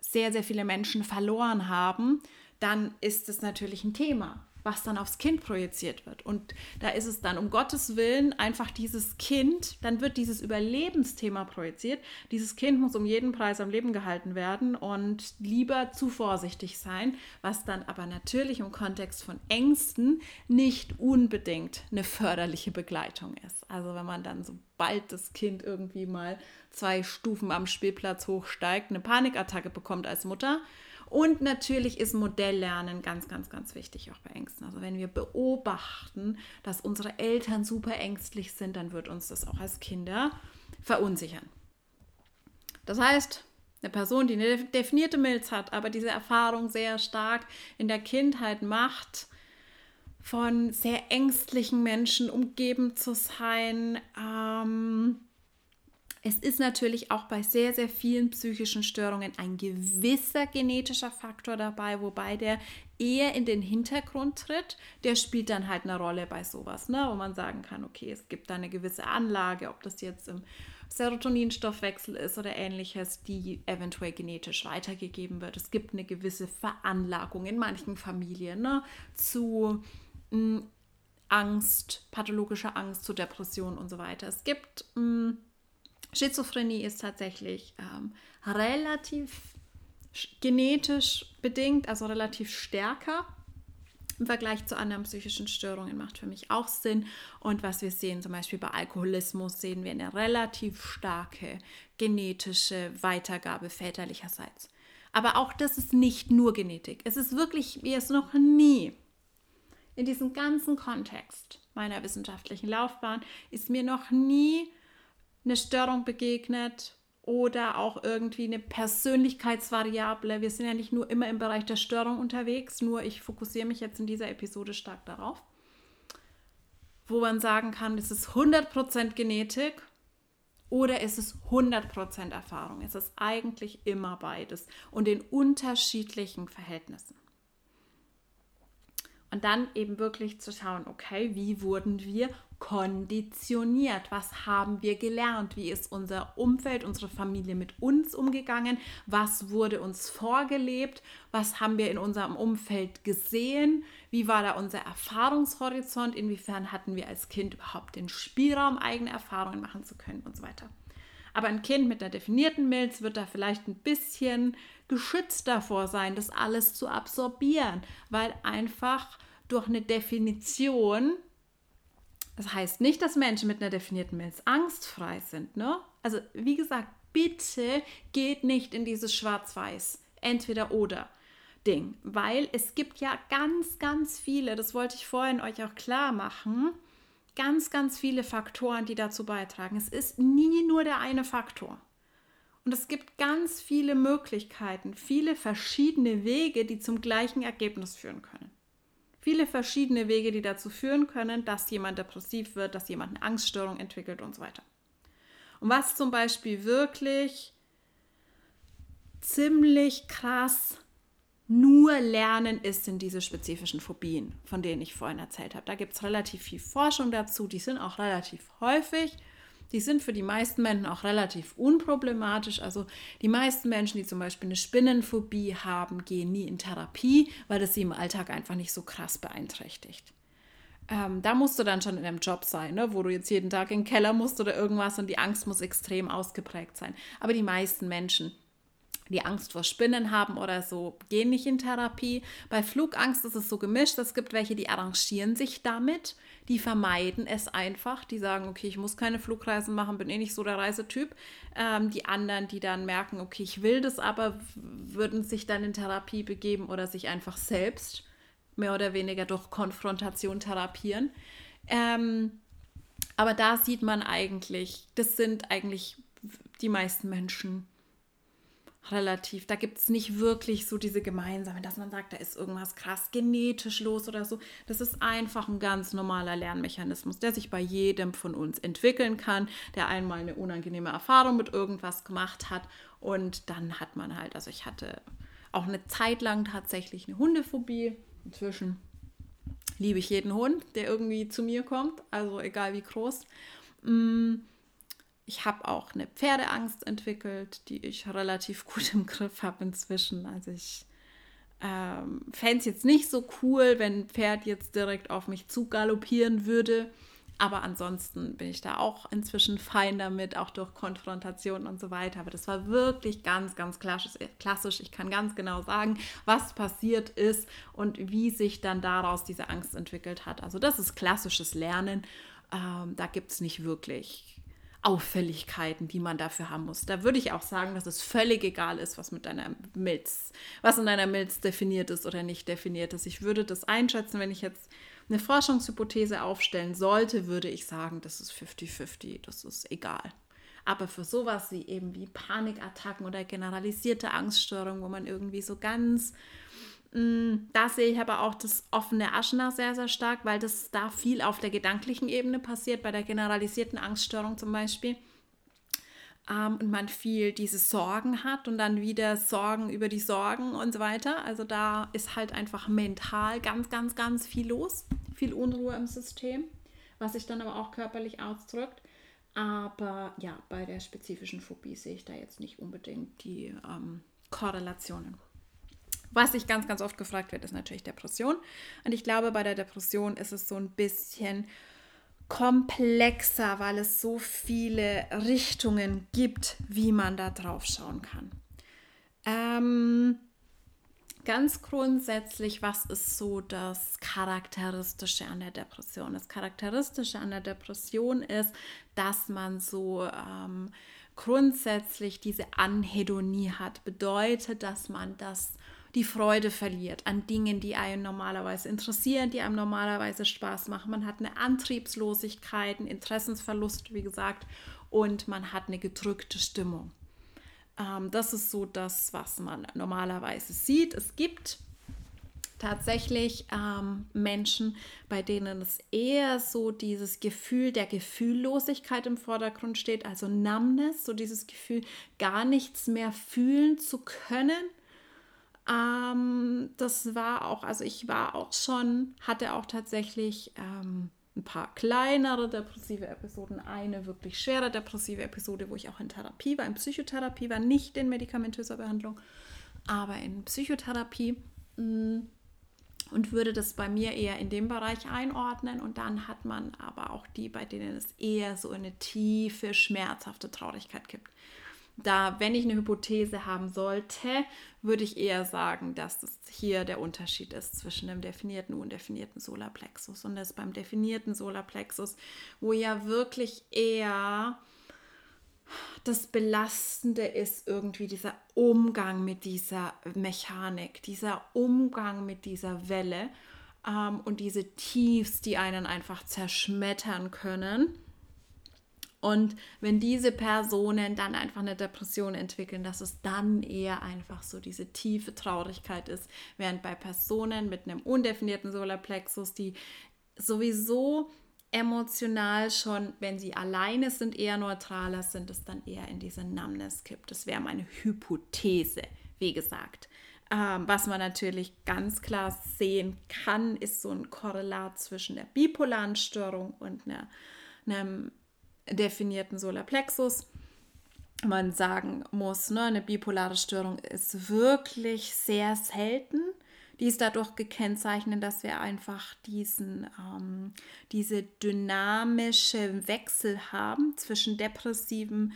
sehr, sehr viele Menschen verloren haben, dann ist es natürlich ein Thema was dann aufs Kind projiziert wird. Und da ist es dann um Gottes Willen einfach dieses Kind, dann wird dieses Überlebensthema projiziert. Dieses Kind muss um jeden Preis am Leben gehalten werden und lieber zu vorsichtig sein, was dann aber natürlich im Kontext von Ängsten nicht unbedingt eine förderliche Begleitung ist. Also wenn man dann, sobald das Kind irgendwie mal zwei Stufen am Spielplatz hochsteigt, eine Panikattacke bekommt als Mutter, und natürlich ist Modelllernen ganz, ganz, ganz wichtig, auch bei Ängsten. Also wenn wir beobachten, dass unsere Eltern super ängstlich sind, dann wird uns das auch als Kinder verunsichern. Das heißt, eine Person, die eine definierte Milz hat, aber diese Erfahrung sehr stark in der Kindheit macht, von sehr ängstlichen Menschen umgeben zu sein, ähm, es ist natürlich auch bei sehr, sehr vielen psychischen Störungen ein gewisser genetischer Faktor dabei, wobei der eher in den Hintergrund tritt. Der spielt dann halt eine Rolle bei sowas, ne? wo man sagen kann, okay, es gibt da eine gewisse Anlage, ob das jetzt im Serotoninstoffwechsel ist oder ähnliches, die eventuell genetisch weitergegeben wird. Es gibt eine gewisse Veranlagung in manchen Familien ne? zu mh, hm, Angst, pathologischer Angst, zu Depression und so weiter. Es gibt mh, hm, Schizophrenie ist tatsächlich ähm, relativ genetisch bedingt, also relativ stärker im Vergleich zu anderen psychischen Störungen macht für mich auch Sinn. Und was wir sehen, zum Beispiel bei Alkoholismus, sehen wir eine relativ starke genetische Weitergabe väterlicherseits. Aber auch das ist nicht nur Genetik. Es ist wirklich, wie es noch nie in diesem ganzen Kontext meiner wissenschaftlichen Laufbahn, ist mir noch nie eine Störung begegnet oder auch irgendwie eine Persönlichkeitsvariable. Wir sind ja nicht nur immer im Bereich der Störung unterwegs, nur ich fokussiere mich jetzt in dieser Episode stark darauf, wo man sagen kann, es ist 100% Genetik oder ist es 100% Erfahrung. Es ist eigentlich immer beides und in unterschiedlichen Verhältnissen. Und dann eben wirklich zu schauen, okay, wie wurden wir konditioniert? Was haben wir gelernt? Wie ist unser Umfeld, unsere Familie mit uns umgegangen? Was wurde uns vorgelebt? Was haben wir in unserem Umfeld gesehen? Wie war da unser Erfahrungshorizont? Inwiefern hatten wir als Kind überhaupt den Spielraum, eigene Erfahrungen machen zu können und so weiter? Aber ein Kind mit einer definierten Milz wird da vielleicht ein bisschen geschützt davor sein, das alles zu absorbieren, weil einfach durch eine Definition, das heißt nicht, dass Menschen mit einer definierten Milz angstfrei sind, ne? Also wie gesagt, bitte geht nicht in dieses Schwarz-Weiß, entweder oder. Ding, weil es gibt ja ganz, ganz viele, das wollte ich vorhin euch auch klar machen, ganz, ganz viele Faktoren, die dazu beitragen. Es ist nie nur der eine Faktor. Und es gibt ganz viele Möglichkeiten, viele verschiedene Wege, die zum gleichen Ergebnis führen können viele verschiedene Wege, die dazu führen können, dass jemand depressiv wird, dass jemand eine Angststörung entwickelt und so weiter. Und was zum Beispiel wirklich ziemlich krass nur Lernen ist, sind diese spezifischen Phobien, von denen ich vorhin erzählt habe. Da gibt es relativ viel Forschung dazu, die sind auch relativ häufig. Die sind für die meisten Menschen auch relativ unproblematisch. Also die meisten Menschen, die zum Beispiel eine Spinnenphobie haben, gehen nie in Therapie, weil das sie im Alltag einfach nicht so krass beeinträchtigt. Ähm, da musst du dann schon in einem Job sein, ne, wo du jetzt jeden Tag in den Keller musst oder irgendwas und die Angst muss extrem ausgeprägt sein. Aber die meisten Menschen, die Angst vor Spinnen haben oder so, gehen nicht in Therapie. Bei Flugangst ist es so gemischt. Es gibt welche, die arrangieren sich damit, die vermeiden es einfach. Die sagen, okay, ich muss keine Flugreisen machen, bin eh nicht so der Reisetyp. Ähm, die anderen, die dann merken, okay, ich will das aber, würden sich dann in Therapie begeben oder sich einfach selbst mehr oder weniger durch Konfrontation therapieren. Ähm, aber da sieht man eigentlich, das sind eigentlich die meisten Menschen relativ. Da gibt es nicht wirklich so diese gemeinsamen, dass man sagt, da ist irgendwas krass genetisch los oder so. Das ist einfach ein ganz normaler Lernmechanismus, der sich bei jedem von uns entwickeln kann, der einmal eine unangenehme Erfahrung mit irgendwas gemacht hat und dann hat man halt, also ich hatte auch eine Zeit lang tatsächlich eine Hundephobie. Inzwischen liebe ich jeden Hund, der irgendwie zu mir kommt, also egal wie groß. Mm, ich habe auch eine Pferdeangst entwickelt, die ich relativ gut im Griff habe inzwischen. Also ich ähm, fände es jetzt nicht so cool, wenn ein Pferd jetzt direkt auf mich zu galoppieren würde. Aber ansonsten bin ich da auch inzwischen fein damit, auch durch Konfrontation und so weiter. Aber das war wirklich ganz, ganz klassisch. Ich kann ganz genau sagen, was passiert ist und wie sich dann daraus diese Angst entwickelt hat. Also das ist klassisches Lernen. Ähm, da gibt es nicht wirklich Auffälligkeiten, die man dafür haben muss. Da würde ich auch sagen, dass es völlig egal ist, was mit deiner Milz, was in deiner Milz definiert ist oder nicht definiert ist. Ich würde das einschätzen, wenn ich jetzt eine Forschungshypothese aufstellen sollte, würde ich sagen, das ist 50-50, das ist egal. Aber für sowas wie eben wie Panikattacken oder generalisierte Angststörungen, wo man irgendwie so ganz da sehe ich aber auch das offene Aschner sehr, sehr stark, weil das da viel auf der gedanklichen Ebene passiert, bei der generalisierten Angststörung zum Beispiel. Ähm, und man viel diese Sorgen hat und dann wieder Sorgen über die Sorgen und so weiter. Also da ist halt einfach mental ganz, ganz, ganz viel los, viel Unruhe im System, was sich dann aber auch körperlich ausdrückt. Aber ja, bei der spezifischen Phobie sehe ich da jetzt nicht unbedingt die ähm, Korrelationen. Was ich ganz, ganz oft gefragt wird, ist natürlich Depression. Und ich glaube, bei der Depression ist es so ein bisschen komplexer, weil es so viele Richtungen gibt, wie man da drauf schauen kann. Ähm, ganz grundsätzlich, was ist so das Charakteristische an der Depression? Das Charakteristische an der Depression ist, dass man so ähm, grundsätzlich diese Anhedonie hat. Bedeutet, dass man das die Freude verliert an Dingen, die einen normalerweise interessieren, die einem normalerweise Spaß machen. Man hat eine Antriebslosigkeit, einen Interessensverlust, wie gesagt, und man hat eine gedrückte Stimmung. Ähm, das ist so das, was man normalerweise sieht. Es gibt tatsächlich ähm, Menschen, bei denen es eher so dieses Gefühl der Gefühllosigkeit im Vordergrund steht, also Numbness, so dieses Gefühl, gar nichts mehr fühlen zu können ähm, das war auch, also ich war auch schon, hatte auch tatsächlich ähm, ein paar kleinere depressive Episoden, eine wirklich schwere depressive Episode, wo ich auch in Therapie war, in Psychotherapie war, nicht in medikamentöser Behandlung, aber in Psychotherapie mm, und würde das bei mir eher in dem Bereich einordnen. Und dann hat man aber auch die, bei denen es eher so eine tiefe, schmerzhafte Traurigkeit gibt da, wenn ich eine Hypothese haben sollte, würde ich eher sagen, dass das hier der Unterschied ist zwischen dem definierten und undefinierten Solarplexus. Und das beim definierten Solarplexus, wo ja wirklich eher das Belastende ist irgendwie dieser Umgang mit dieser Mechanik, dieser Umgang mit dieser Welle ähm, und diese Tiefs, die einen einfach zerschmettern können und wenn diese Personen dann einfach eine Depression entwickeln, dass es dann eher einfach so diese tiefe Traurigkeit ist, während bei Personen mit einem undefinierten Solarplexus, die sowieso emotional schon, wenn sie alleine sind, eher neutraler sind, es dann eher in diese Numbness kippt. Das wäre meine Hypothese, wie gesagt. Ähm, was man natürlich ganz klar sehen kann, ist so ein Korrelat zwischen der bipolaren Störung und einer, einem definierten Solarplexus. Man sagen muss, ne, eine bipolare Störung ist wirklich sehr selten. Die ist dadurch gekennzeichnet, dass wir einfach diesen, ähm, diese dynamische Wechsel haben zwischen depressiven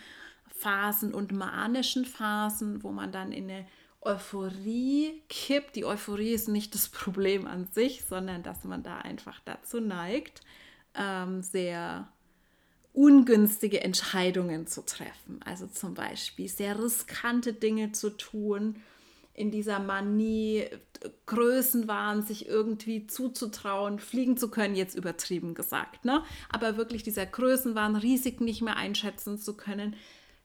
Phasen und manischen Phasen, wo man dann in eine Euphorie kippt. Die Euphorie ist nicht das Problem an sich, sondern dass man da einfach dazu neigt, ähm, sehr ungünstige Entscheidungen zu treffen. Also zum Beispiel sehr riskante Dinge zu tun, in dieser Manie, Größenwahn, sich irgendwie zuzutrauen, fliegen zu können, jetzt übertrieben gesagt, ne? Aber wirklich dieser Größenwahn, Risiken nicht mehr einschätzen zu können,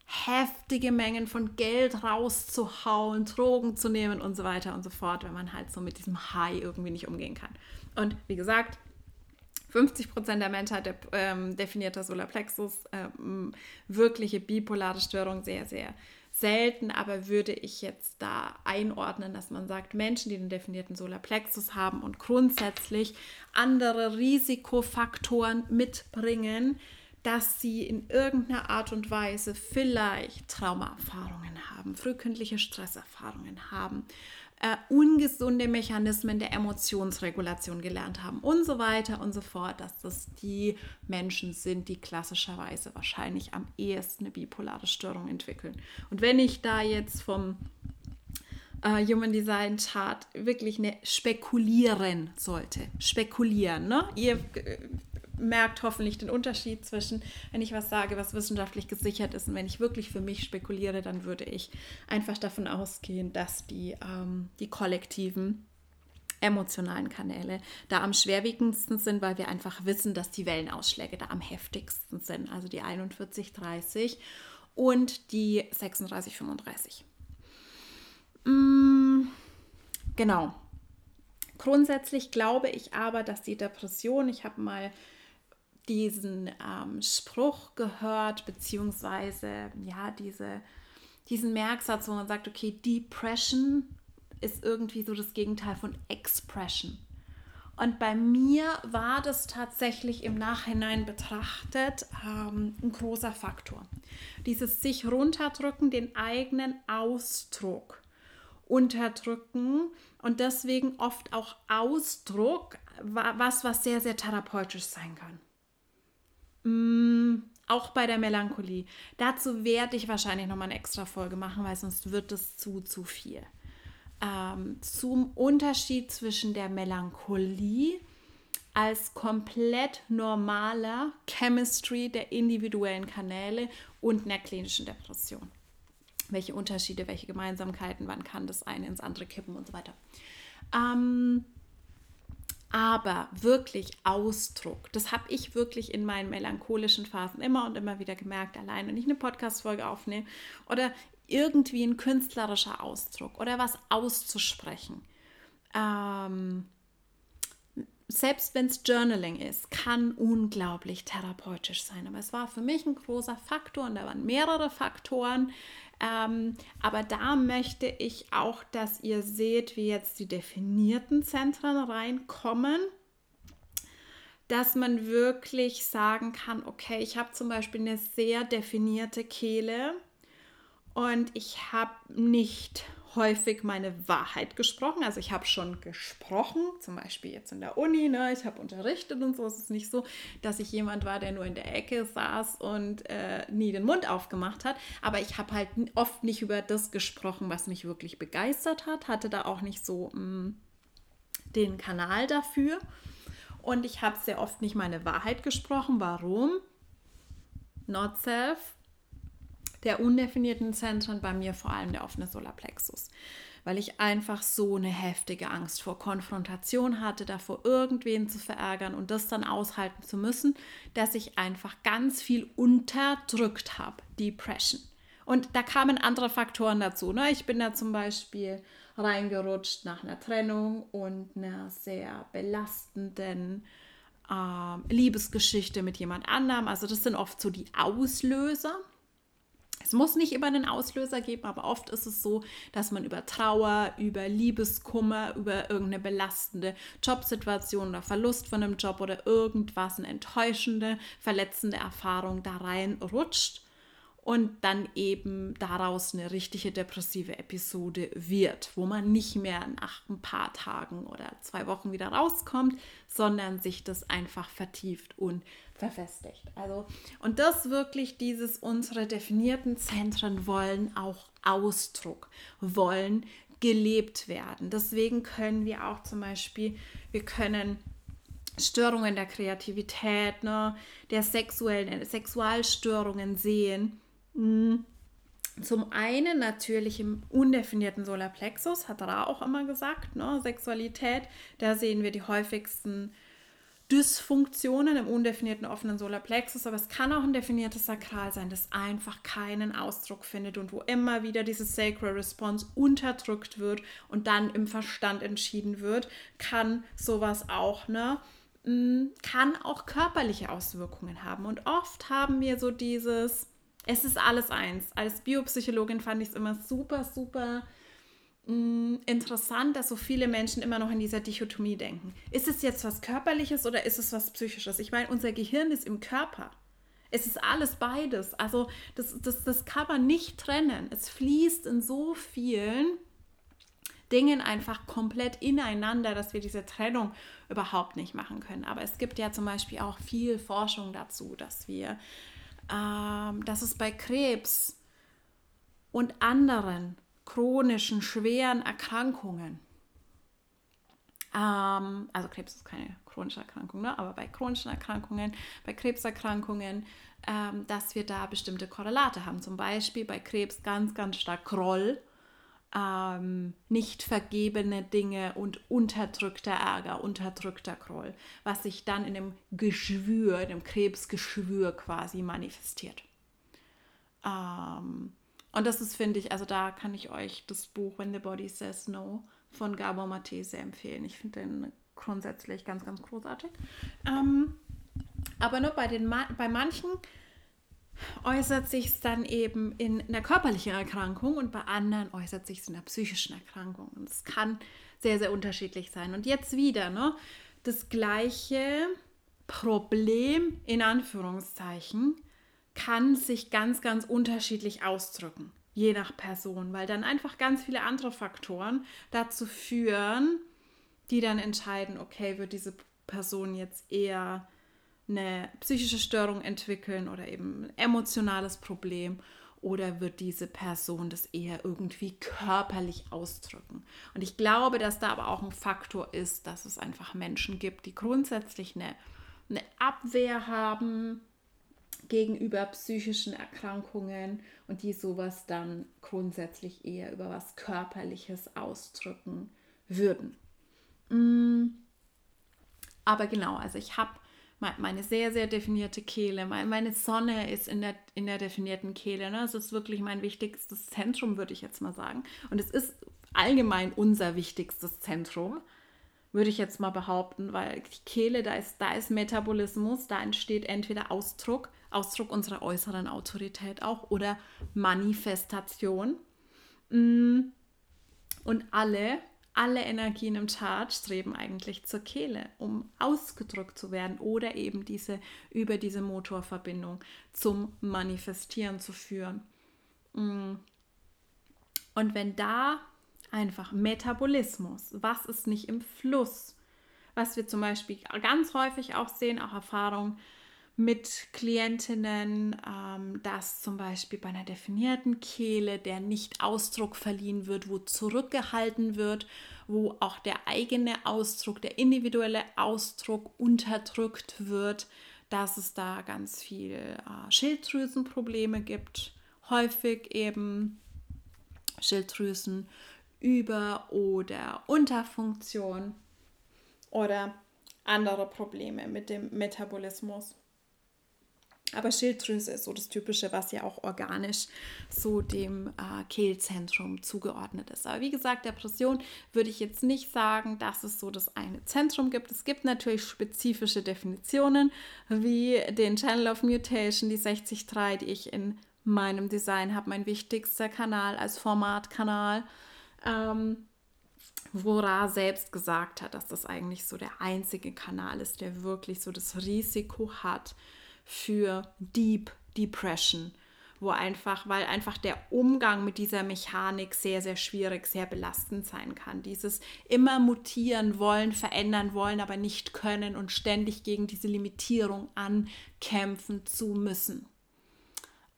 heftige Mengen von Geld rauszuhauen, Drogen zu nehmen und so weiter und so fort, wenn man halt so mit diesem High irgendwie nicht umgehen kann. Und wie gesagt, 50 Prozent der Menschheit ähm, definiert das Solarplexus, ähm, wirkliche bipolare Störung sehr, sehr selten, aber würde ich jetzt da einordnen, dass man sagt, Menschen, die den definierten Solarplexus haben und grundsätzlich andere Risikofaktoren mitbringen, dass sie in irgendeiner Art und Weise vielleicht Traumaerfahrungen haben, frühkindliche Stresserfahrungen haben, äh, ungesunde Mechanismen der Emotionsregulation gelernt haben und so weiter und so fort, dass das die Menschen sind, die klassischerweise wahrscheinlich am ehesten eine bipolare Störung entwickeln. Und wenn ich da jetzt vom äh, Human Design Chart wirklich eine spekulieren sollte, spekulieren, ne? Ihr äh, merkt hoffentlich den Unterschied zwischen, wenn ich was sage, was wissenschaftlich gesichert ist und wenn ich wirklich für mich spekuliere, dann würde ich einfach davon ausgehen, dass die, ähm, die kollektiven emotionalen Kanäle da am schwerwiegendsten sind, weil wir einfach wissen, dass die Wellenausschläge da am heftigsten sind, also die 41, 30 und die 36, 35. Mm, genau. Grundsätzlich glaube ich aber, dass die Depression, ich habe mal diesen ähm, Spruch gehört, beziehungsweise ja, diese, diesen Merksatz, wo man sagt, okay, Depression ist irgendwie so das Gegenteil von Expression. Und bei mir war das tatsächlich im Nachhinein betrachtet ähm, ein großer Faktor. Dieses sich runterdrücken, den eigenen Ausdruck unterdrücken und deswegen oft auch Ausdruck, was, was sehr, sehr therapeutisch sein kann. Mm, auch bei der Melancholie. Dazu werde ich wahrscheinlich nochmal eine extra Folge machen, weil sonst wird es zu, zu viel. Ähm, zum Unterschied zwischen der Melancholie als komplett normaler Chemistry der individuellen Kanäle und einer klinischen Depression. Welche Unterschiede, welche Gemeinsamkeiten, wann kann das eine ins andere kippen und so weiter. Ähm, aber wirklich Ausdruck. Das habe ich wirklich in meinen melancholischen Phasen immer und immer wieder gemerkt, allein wenn ich eine Podcast-Folge aufnehme oder irgendwie ein künstlerischer Ausdruck oder was auszusprechen. Ähm, selbst wenn es Journaling ist, kann unglaublich therapeutisch sein. Aber es war für mich ein großer Faktor und da waren mehrere Faktoren, ähm, aber da möchte ich auch, dass ihr seht, wie jetzt die definierten Zentren reinkommen. Dass man wirklich sagen kann, okay, ich habe zum Beispiel eine sehr definierte Kehle und ich habe nicht häufig meine Wahrheit gesprochen. Also ich habe schon gesprochen, zum Beispiel jetzt in der Uni, ne? ich habe unterrichtet und so. Es ist nicht so, dass ich jemand war, der nur in der Ecke saß und äh, nie den Mund aufgemacht hat. Aber ich habe halt oft nicht über das gesprochen, was mich wirklich begeistert hat, hatte da auch nicht so mh, mm, den Kanal dafür. Und ich habe sehr oft nicht meine Wahrheit gesprochen. Warum? Not self, der undefinierten Zentren, bei mir vor allem der offene Solarplexus, weil ich einfach so eine heftige Angst vor Konfrontation hatte, davor irgendwen zu verärgern und das dann aushalten zu müssen, dass ich einfach ganz viel unterdrückt habe, Depression. Und da kamen andere Faktoren dazu. Ne? Ich bin da zum Beispiel reingerutscht nach einer Trennung und einer sehr belastenden ähm, Liebesgeschichte mit jemand anderem. Also das sind oft so die Auslöser. Es muss nicht immer einen Auslöser geben, aber oft ist es so, dass man über Trauer, über Liebeskummer, über irgendeine belastende Jobsituation oder Verlust von einem Job oder irgendwas, eine enttäuschende, verletzende Erfahrung da reinrutscht und dann eben daraus eine richtige depressive Episode wird, wo man nicht mehr nach ein paar Tagen oder zwei Wochen wieder rauskommt, sondern sich das einfach vertieft und verfestigt. Also und das wirklich dieses unsere definierten Zentren wollen auch Ausdruck, wollen gelebt werden. Deswegen können wir auch zum Beispiel, wir können Störungen der Kreativität, ne, der sexuellen Sexualstörungen sehen hm. Zum einen natürlich im undefinierten Solarplexus, hat er auch immer gesagt, ne? Sexualität, da sehen wir die häufigsten Dysfunktionen im undefinierten offenen Solarplexus, aber es kann auch ein definiertes Sakral sein, das einfach keinen Ausdruck findet und wo immer wieder diese Sacral Response unterdrückt wird und dann im Verstand entschieden wird, kann sowas auch, ne? Hm, kann auch körperliche Auswirkungen haben. Und oft haben wir so dieses, es ist alles eins. Als Biopsychologin fand ich es immer super, super mm, interessant, dass so viele Menschen immer noch in dieser Dichotomie denken. Ist es jetzt was Körperliches oder ist es was Psychisches? Ich meine, unser Gehirn ist im Körper. Es ist alles beides. Also das, das, das kann man nicht trennen. Es fließt in so vielen Dingen einfach komplett ineinander, dass wir diese Trennung überhaupt nicht machen können. Aber es gibt ja zum Beispiel auch viel Forschung dazu, dass wir ähm, dass es bei Krebs und anderen chronischen, schweren Erkrankungen, ähm, also Krebs ist keine chronische Erkrankung, ne? aber bei chronischen Erkrankungen, bei Krebserkrankungen, ähm, dass wir da bestimmte Korrelate haben. Zum Beispiel bei Krebs ganz, ganz stark Groll ähm, nicht vergebene Dinge und unterdrückter Ärger, unterdrückter Groll, was sich dann in dem Geschwür, dem Krebsgeschwür quasi manifestiert. Ähm, und das ist, finde ich, also da kann ich euch das Buch When the Body Says No von Gabor Mate sehr empfehlen. Ich finde den grundsätzlich ganz, ganz großartig. Ähm, aber nur bei, den, bei manchen äußert sich es dann eben in einer körperlichen Erkrankung und bei anderen äußert sich es in einer psychischen Erkrankung. Und es kann sehr, sehr unterschiedlich sein. Und jetzt wieder, ne? Das gleiche Problem in Anführungszeichen kann sich ganz, ganz unterschiedlich ausdrücken, je nach Person, weil dann einfach ganz viele andere Faktoren dazu führen, die dann entscheiden, okay, wird diese Person jetzt eher eine psychische Störung entwickeln oder eben ein emotionales Problem oder wird diese Person das eher irgendwie körperlich ausdrücken? Und ich glaube, dass da aber auch ein Faktor ist, dass es einfach Menschen gibt, die grundsätzlich eine, eine Abwehr haben gegenüber psychischen Erkrankungen und die sowas dann grundsätzlich eher über was Körperliches ausdrücken würden. Mm. Aber genau, also ich habe meine sehr, sehr definierte Kehle. Meine Sonne ist in der, in der definierten Kehle. Ne? Es ist wirklich mein wichtigstes Zentrum, würde ich jetzt mal sagen. Und es ist allgemein unser wichtigstes Zentrum, würde ich jetzt mal behaupten, weil die Kehle, da ist, da ist Metabolismus, da entsteht entweder Ausdruck, Ausdruck unserer äußeren Autorität auch oder Manifestation. Mm. Und alle alle Energien im Chart streben eigentlich zur Kehle, um ausgedrückt zu werden oder eben diese über diese Motorverbindung zum Manifestieren zu führen. Mm. Und wenn da einfach Metabolismus, was ist nicht im Fluss, was wir zum Beispiel ganz häufig auch sehen, auch Erfahrungen mit Klientinnen, ähm, dass zum Beispiel bei einer definierten Kehle der nicht Ausdruck verliehen wird, wo zurückgehalten wird, wo auch der eigene Ausdruck, der individuelle Ausdruck unterdrückt wird, dass es da ganz viel äh, Schilddrüsenprobleme gibt, häufig eben Schilddrüsen über oder Unterfunktion oder andere Probleme mit dem Metabolismus. Aber Schilddrüse ist so das Typische, was ja auch organisch so dem äh, Kehlzentrum zugeordnet ist. Aber wie gesagt, Depression würde ich jetzt nicht sagen, dass es so das eine Zentrum gibt. Es gibt natürlich spezifische Definitionen, wie den Channel of Mutation, die 63, die ich in meinem Design habe, mein wichtigster Kanal als Formatkanal. Ähm, Wora selbst gesagt hat, dass das eigentlich so der einzige Kanal ist, der wirklich so das Risiko hat, für Deep Depression, wo einfach, weil einfach der Umgang mit dieser Mechanik sehr, sehr schwierig, sehr belastend sein kann. Dieses immer mutieren wollen, verändern wollen, aber nicht können und ständig gegen diese Limitierung ankämpfen zu müssen.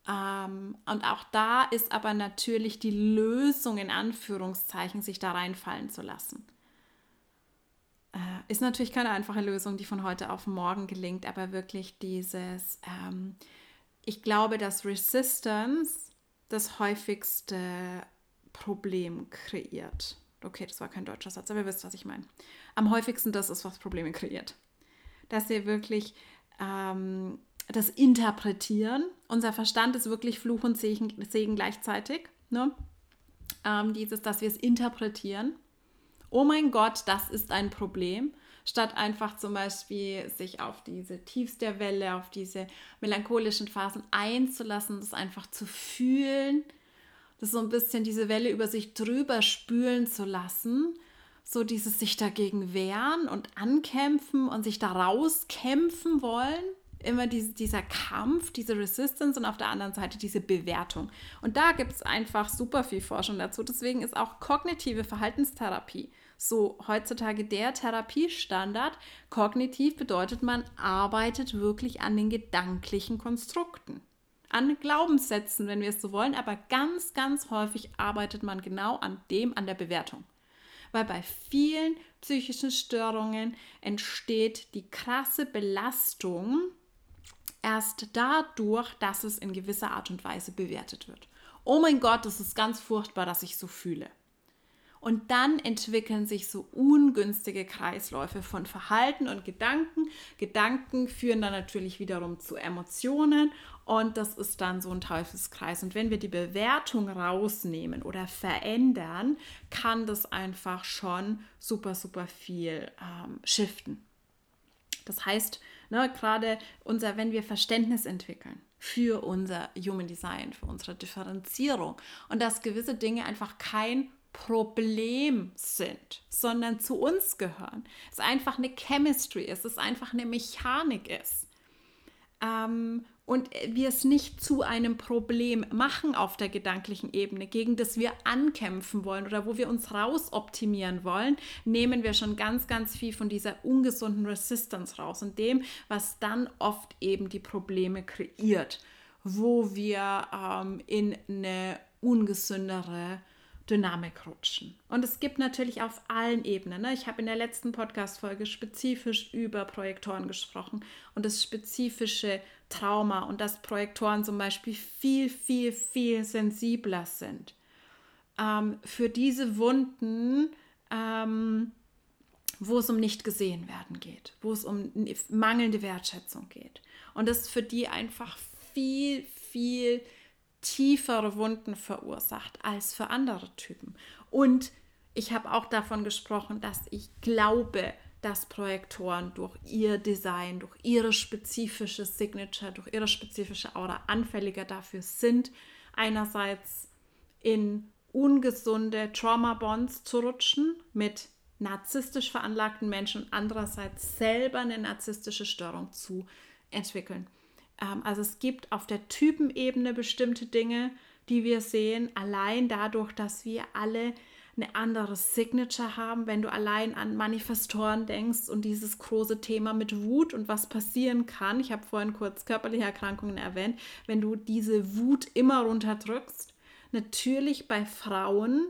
Ähm, und auch da ist aber natürlich die Lösung in Anführungszeichen, sich da reinfallen zu lassen. Äh, ist natürlich keine einfache Lösung, die von heute auf morgen gelingt, aber wirklich dieses, ähm, ich glaube, dass Resistance das häufigste Problem kreiert. Okay, das war kein deutscher Satz, aber ihr wisst, was ich meine. Am häufigsten das ist, was Probleme kreiert. Dass wir wirklich ähm, das interpretieren. Unser Verstand ist wirklich Fluch und Segen, Segen gleichzeitig. Ne? Ähm, dieses, dass wir es interpretieren oh mein Gott, das ist ein Problem, statt einfach zum Beispiel sich auf diese Tiefs der Welle, auf diese melancholischen Phasen einzulassen, das einfach zu fühlen, das so ein bisschen diese Welle über sich drüber spülen zu lassen, so dieses sich dagegen wehren und ankämpfen und sich da rauskämpfen wollen immer diese, dieser Kampf, diese Resistance und auf der anderen Seite diese Bewertung. Und da gibt es einfach super viel Forschung dazu. Deswegen ist auch kognitive Verhaltenstherapie so heutzutage der Therapiestandard. Kognitiv bedeutet, man arbeitet wirklich an den gedanklichen Konstrukten, an Glaubenssätzen, wenn wir es so wollen, aber ganz, ganz häufig arbeitet man genau an dem, an der Bewertung. Weil bei vielen psychischen Störungen entsteht die krasse Belastung erst dadurch, dass es in gewisser Art und Weise bewertet wird. Oh mein Gott, das ist ganz furchtbar, dass ich so fühle. Und dann entwickeln sich so ungünstige Kreisläufe von Verhalten und Gedanken. Gedanken führen dann natürlich wiederum zu Emotionen und das ist dann so ein Teufelskreis. Und wenn wir die Bewertung rausnehmen oder verändern, kann das einfach schon super, super viel ähm, shiften. Das heißt, ne, gerade unser, wenn wir Verständnis entwickeln für unser Human Design, für unsere Differenzierung und dass gewisse Dinge einfach kein Problem sind, sondern zu uns gehören. Es einfach eine Chemistry ist, es einfach eine Mechanik ist. Ähm, und wir es nicht zu einem Problem machen auf der gedanklichen Ebene, gegen das wir ankämpfen wollen oder wo wir uns rausoptimieren wollen, nehmen wir schon ganz, ganz viel von dieser ungesunden Resistance raus und dem, was dann oft eben die Probleme kreiert, wo wir ähm, in eine ungesündere Dynamik rutschen. Und es gibt natürlich auf allen Ebenen. Ne? Ich habe in der letzten Podcast-Folge spezifisch über Projektoren gesprochen und das spezifische Trauma und dass Projektoren zum Beispiel viel, viel, viel sensibler sind. Ähm, für diese Wunden, ähm, wo es um nicht gesehen werden geht, wo es um mangelnde Wertschätzung geht. Und das für die einfach viel, viel tiefere Wunden verursacht als für andere Typen. Und ich habe auch davon gesprochen, dass ich glaube, dass Projektoren durch ihr Design, durch ihre spezifische Signature, durch ihre spezifische Aura anfälliger dafür sind, einerseits in ungesunde Trauma-Bonds zu rutschen mit narzisstisch veranlagten Menschen und andererseits selber eine narzisstische Störung zu entwickeln. Ähm, also es gibt auf der Typenebene bestimmte Dinge, die wir sehen, allein dadurch, dass wir alle eine andere Signature haben, wenn du allein an Manifestoren denkst und dieses große Thema mit Wut und was passieren kann. Ich habe vorhin kurz körperliche Erkrankungen erwähnt. Wenn du diese Wut immer runterdrückst, natürlich bei Frauen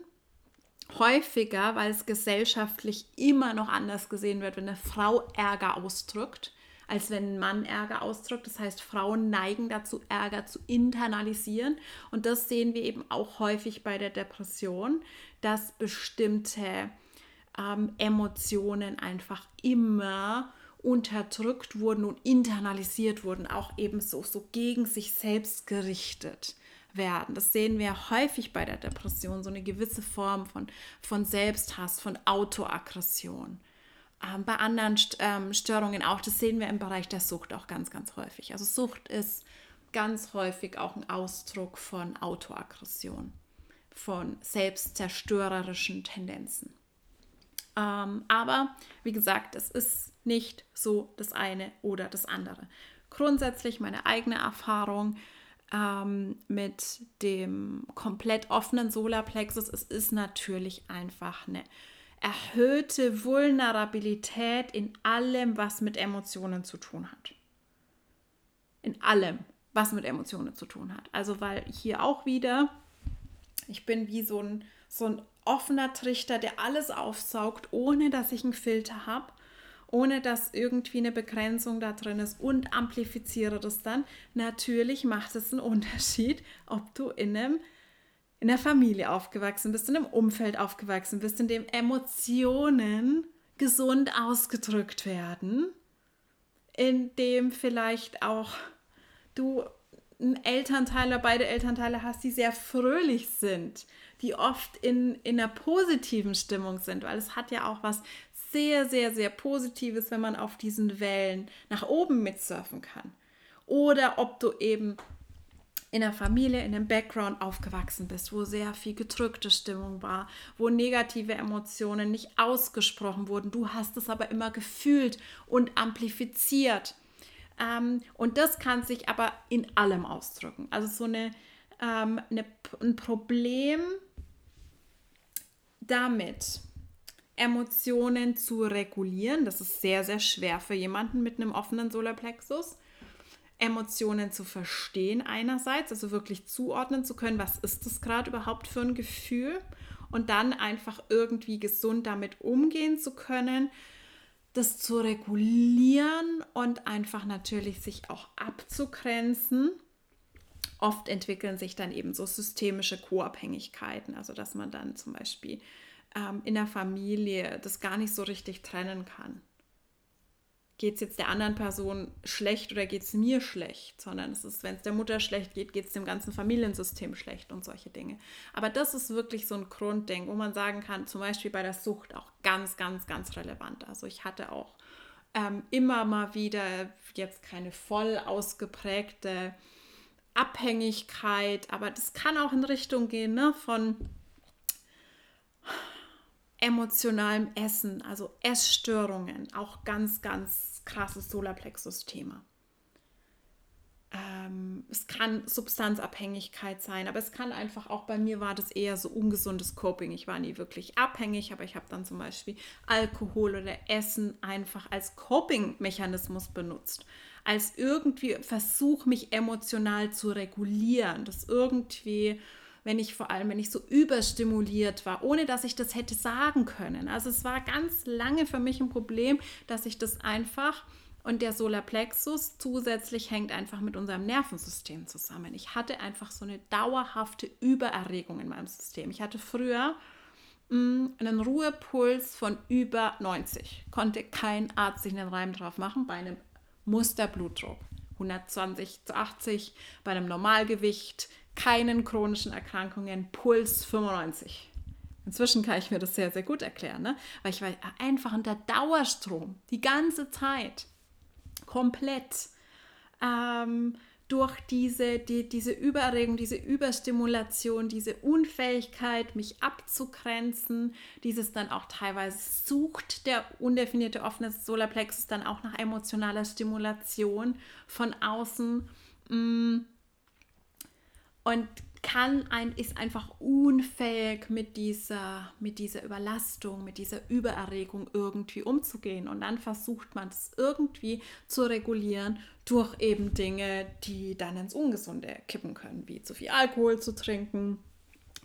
häufiger, weil es gesellschaftlich immer noch anders gesehen wird, wenn eine Frau Ärger ausdrückt, als wenn ein Mann Ärger ausdrückt. Das heißt, Frauen neigen dazu, Ärger zu internalisieren. Und das sehen wir eben auch häufig bei der Depression, dass bestimmte ähm, Emotionen einfach immer unterdrückt wurden und internalisiert wurden, auch ebenso so gegen sich selbst gerichtet werden. Das sehen wir häufig bei der Depression, so eine gewisse Form von, von Selbsthass, von Autoaggression. Ähm, bei anderen ähm, Störungen auch, das sehen wir im Bereich der Sucht auch ganz, ganz häufig. Also Sucht ist ganz häufig auch ein Ausdruck von Autoaggression, von selbstzerstörerischen Tendenzen. Ähm, aber wie gesagt, es ist nicht so das eine oder das andere. Grundsätzlich meine eigene Erfahrung mit dem komplett offenen Solarplexus, es ist natürlich einfach eine erhöhte Vulnerabilität in allem, was mit Emotionen zu tun hat. In allem, was mit Emotionen zu tun hat. Also weil hier auch wieder, ich bin wie so ein, so ein offener Trichter, der alles aufsaugt, ohne dass ich einen Filter habe, ohne dass irgendwie eine Begrenzung da drin ist und amplifiziere das dann. Natürlich macht es einen Unterschied, ob du in einem in der Familie aufgewachsen bist, in einem Umfeld aufgewachsen bist, in dem Emotionen gesund ausgedrückt werden, in dem vielleicht auch du einen Elternteil oder beide Elternteile hast, die sehr fröhlich sind, die oft in, in einer positiven Stimmung sind, weil es hat ja auch was sehr, sehr, sehr Positives, wenn man auf diesen Wellen nach oben mitsurfen kann. Oder ob du eben in der Familie, in einem Background aufgewachsen bist, wo sehr viel gedrückte Stimmung war, wo negative Emotionen nicht ausgesprochen wurden. Du hast es aber immer gefühlt und amplifiziert. Ähm, und das kann sich aber in allem ausdrücken. Also so eine, ähm, eine, ein Problem damit, Emotionen zu regulieren. Das ist sehr, sehr schwer für jemanden mit einem offenen Solarplexus. Emotionen zu verstehen einerseits, also wirklich zuordnen zu können, was ist das gerade überhaupt für ein Gefühl und dann einfach irgendwie gesund damit umgehen zu können, das zu regulieren und einfach natürlich sich auch abzugrenzen. Oft entwickeln sich dann eben so systemische Co-Abhängigkeiten, also dass man dann zum Beispiel ähm, in der Familie das gar nicht so richtig trennen kann. Geht es jetzt der anderen Person schlecht oder geht es mir schlecht, sondern es ist, wenn es der Mutter schlecht geht, geht es dem ganzen Familiensystem schlecht und solche Dinge. Aber das ist wirklich so ein Grundding, wo man sagen kann, zum Beispiel bei der Sucht auch ganz, ganz, ganz relevant. Also ich hatte auch ähm, immer mal wieder jetzt keine voll ausgeprägte Abhängigkeit, aber das kann auch in Richtung gehen ne, von emotionalem Essen, also Essstörungen, auch ganz, ganz krasses Solarplexus-Thema. Ähm, es kann Substanzabhängigkeit sein, aber es kann einfach auch bei mir war das eher so ungesundes Coping. Ich war nie wirklich abhängig, aber ich habe dann zum Beispiel Alkohol oder Essen einfach als Coping-Mechanismus benutzt. Als irgendwie Versuch, mich emotional zu regulieren, das irgendwie wenn ich vor allem, wenn ich so überstimuliert war, ohne dass ich das hätte sagen können. Also es war ganz lange für mich ein Problem, dass ich das einfach und der Solarplexus zusätzlich hängt einfach mit unserem Nervensystem zusammen. Ich hatte einfach so eine dauerhafte Übererregung in meinem System. Ich hatte früher mm, einen Ruhepuls von über 90. Konnte kein Arzt sich einen Reim drauf machen bei einem Musterblutdruck. 120 zu 80 bei einem Normalgewicht, keinen chronischen Erkrankungen, Puls 95. Inzwischen kann ich mir das sehr, sehr gut erklären, ne? weil ich war einfach unter Dauerstrom die ganze Zeit, komplett ähm, durch diese, die, diese Übererregung, diese Überstimulation, diese Unfähigkeit, mich abzugrenzen, dieses dann auch teilweise sucht der undefinierte offene Solarplexus dann auch nach emotionaler Stimulation von außen. Mh, mm, und kann ein, ist einfach unfähig mit dieser, mit dieser Überlastung, mit dieser Übererregung irgendwie umzugehen. Und dann versucht man es irgendwie zu regulieren durch eben Dinge, die dann ins Ungesunde kippen können, wie zu viel Alkohol zu trinken,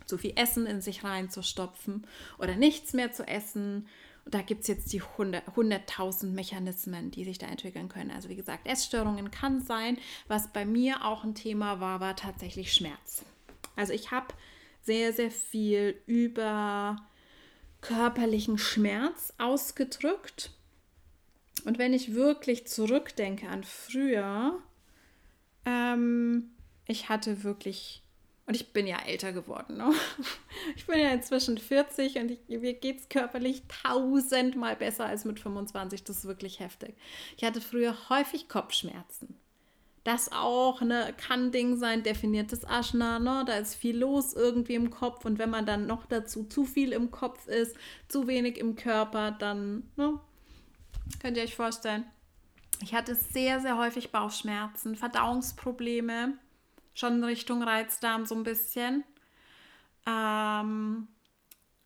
zu viel Essen in sich reinzustopfen oder nichts mehr zu essen da gibt es jetzt die 100.000 Mechanismen, die sich da entwickeln können. Also wie gesagt, Essstörungen kann sein. Was bei mir auch ein Thema war, war tatsächlich Schmerz. Also ich habe sehr, sehr viel über körperlichen Schmerz ausgedrückt. Und wenn ich wirklich zurückdenke an früher, ähm, ich hatte wirklich, und ich bin ja älter geworden, ne? ich bin ja inzwischen 40 und ich, mir geht es körperlich tausendmal besser als mit 25, das ist wirklich heftig. Ich hatte früher häufig Kopfschmerzen. Das auch, ne, kann Ding sein, definiertes Aschna, ne? Da ist viel los irgendwie im Kopf und wenn man dann noch dazu zu viel im Kopf ist, zu wenig im Körper, dann, ne, Könnt ihr euch vorstellen? Ich hatte sehr, sehr häufig Bauchschmerzen, Verdauungsprobleme, schon Richtung Reizdarm so ein bisschen. Ähm,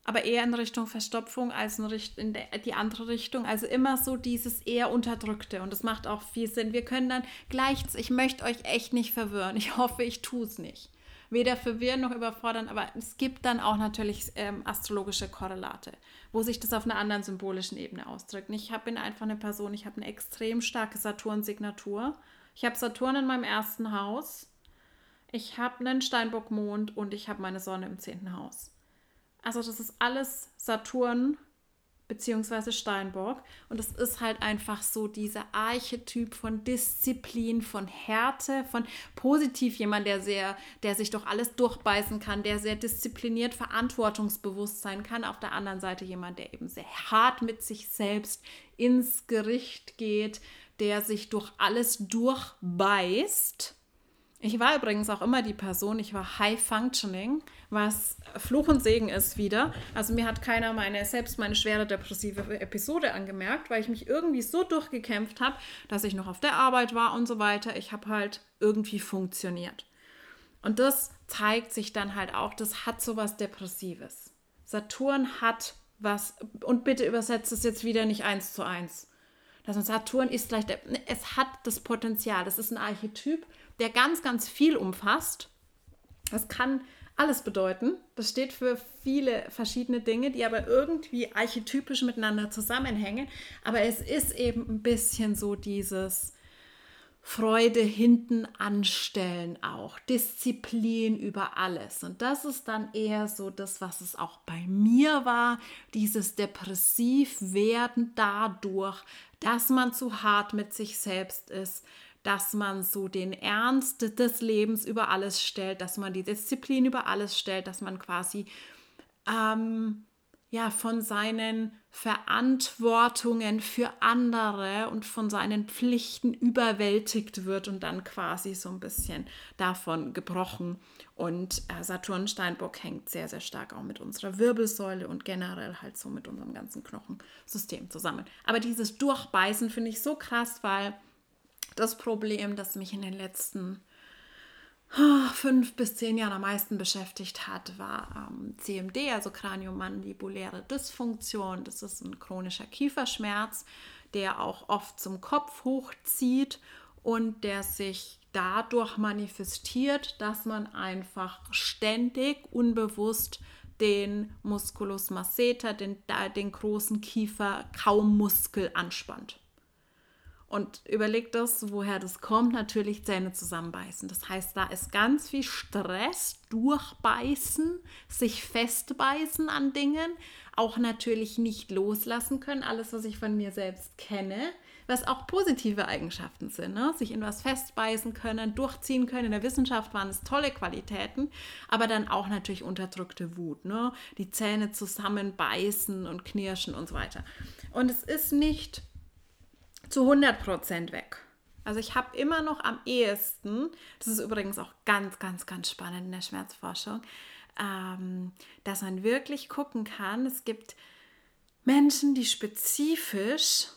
aber eher in Richtung Verstopfung als in, Richt in die andere Richtung. Also immer so dieses eher Unterdrückte. Und das macht auch viel Sinn. Wir können dann gleich, ich möchte euch echt nicht verwirren. Ich hoffe, ich tue es nicht weder verwirren noch überfordern, aber es gibt dann auch natürlich ähm, astrologische Korrelate, wo sich das auf einer anderen symbolischen Ebene ausdrückt. Ich hab, bin einfach eine Person, ich habe eine extrem starke Saturn-Signatur. Ich habe Saturn in meinem ersten Haus, ich habe einen Steinbock-Mond und ich habe meine Sonne im zehnten Haus. Also das ist alles Saturn beziehungsweise Steinbock. Und es ist halt einfach so dieser Archetyp von Disziplin, von Härte, von positiv jemand, der sehr, der sich doch alles durchbeißen kann, der sehr diszipliniert, verantwortungsbewusst sein kann. Auf der anderen Seite jemand, der eben sehr hart mit sich selbst ins Gericht geht, der sich durch alles durchbeißt ich war übrigens auch immer die Person, ich war High Functioning, was Fluch und Segen ist wieder. Also mir hat keiner meine, selbst meine schwere depressive Episode angemerkt, weil ich mich irgendwie so durchgekämpft habe, dass ich noch auf der Arbeit war und so weiter. Ich habe halt irgendwie funktioniert. Und das zeigt sich dann halt auch, das hat so was Depressives. Saturn hat was, und bitte übersetzt es jetzt wieder nicht eins zu eins. Das Saturn ist gleich, es hat das Potenzial, das ist ein Archetyp der ganz, ganz viel umfasst. Das kann alles bedeuten. Das steht für viele verschiedene Dinge, die aber irgendwie archetypisch miteinander zusammenhängen. Aber es ist eben ein bisschen so dieses Freude hinten anstellen auch, Disziplin über alles. Und das ist dann eher so das, was es auch bei mir war, dieses depressiv werden dadurch, dass man zu hart mit sich selbst ist, dass man so den Ernst des Lebens über alles stellt, dass man die Disziplin über alles stellt, dass man quasi ähm, ja von seinen Verantwortungen für andere und von seinen Pflichten überwältigt wird und dann quasi so ein bisschen davon gebrochen. Und äh, Saturn Steinbock hängt sehr, sehr stark auch mit unserer Wirbelsäule und generell halt so mit unserem ganzen Knochensystem zusammen. Aber dieses Durchbeißen finde ich so krass, weil das Problem, das mich in den letzten oh, fünf bis zehn Jahren am meisten beschäftigt hat, war ähm, CMD, also Kraniomandibuläre Dysfunktion. Das ist ein chronischer Kieferschmerz, der auch oft zum Kopf hochzieht und der sich dadurch manifestiert, dass man einfach ständig unbewusst den Musculus masseter, den, den großen Kiefer-Kaummuskel anspannt. Und überlegt das, woher das kommt, natürlich Zähne zusammenbeißen. Das heißt, da ist ganz viel Stress, durchbeißen, sich festbeißen an Dingen, auch natürlich nicht loslassen können, alles, was ich von mir selbst kenne, was auch positive Eigenschaften sind, ne? sich in was festbeißen können, durchziehen können. In der Wissenschaft waren es tolle Qualitäten, aber dann auch natürlich unterdrückte Wut, ne? die Zähne zusammenbeißen und knirschen und so weiter. Und es ist nicht zu 100% weg. Also ich habe immer noch am ehesten, das ist übrigens auch ganz, ganz, ganz spannend in der Schmerzforschung, ähm, dass man wirklich gucken kann, es gibt Menschen, die spezifisch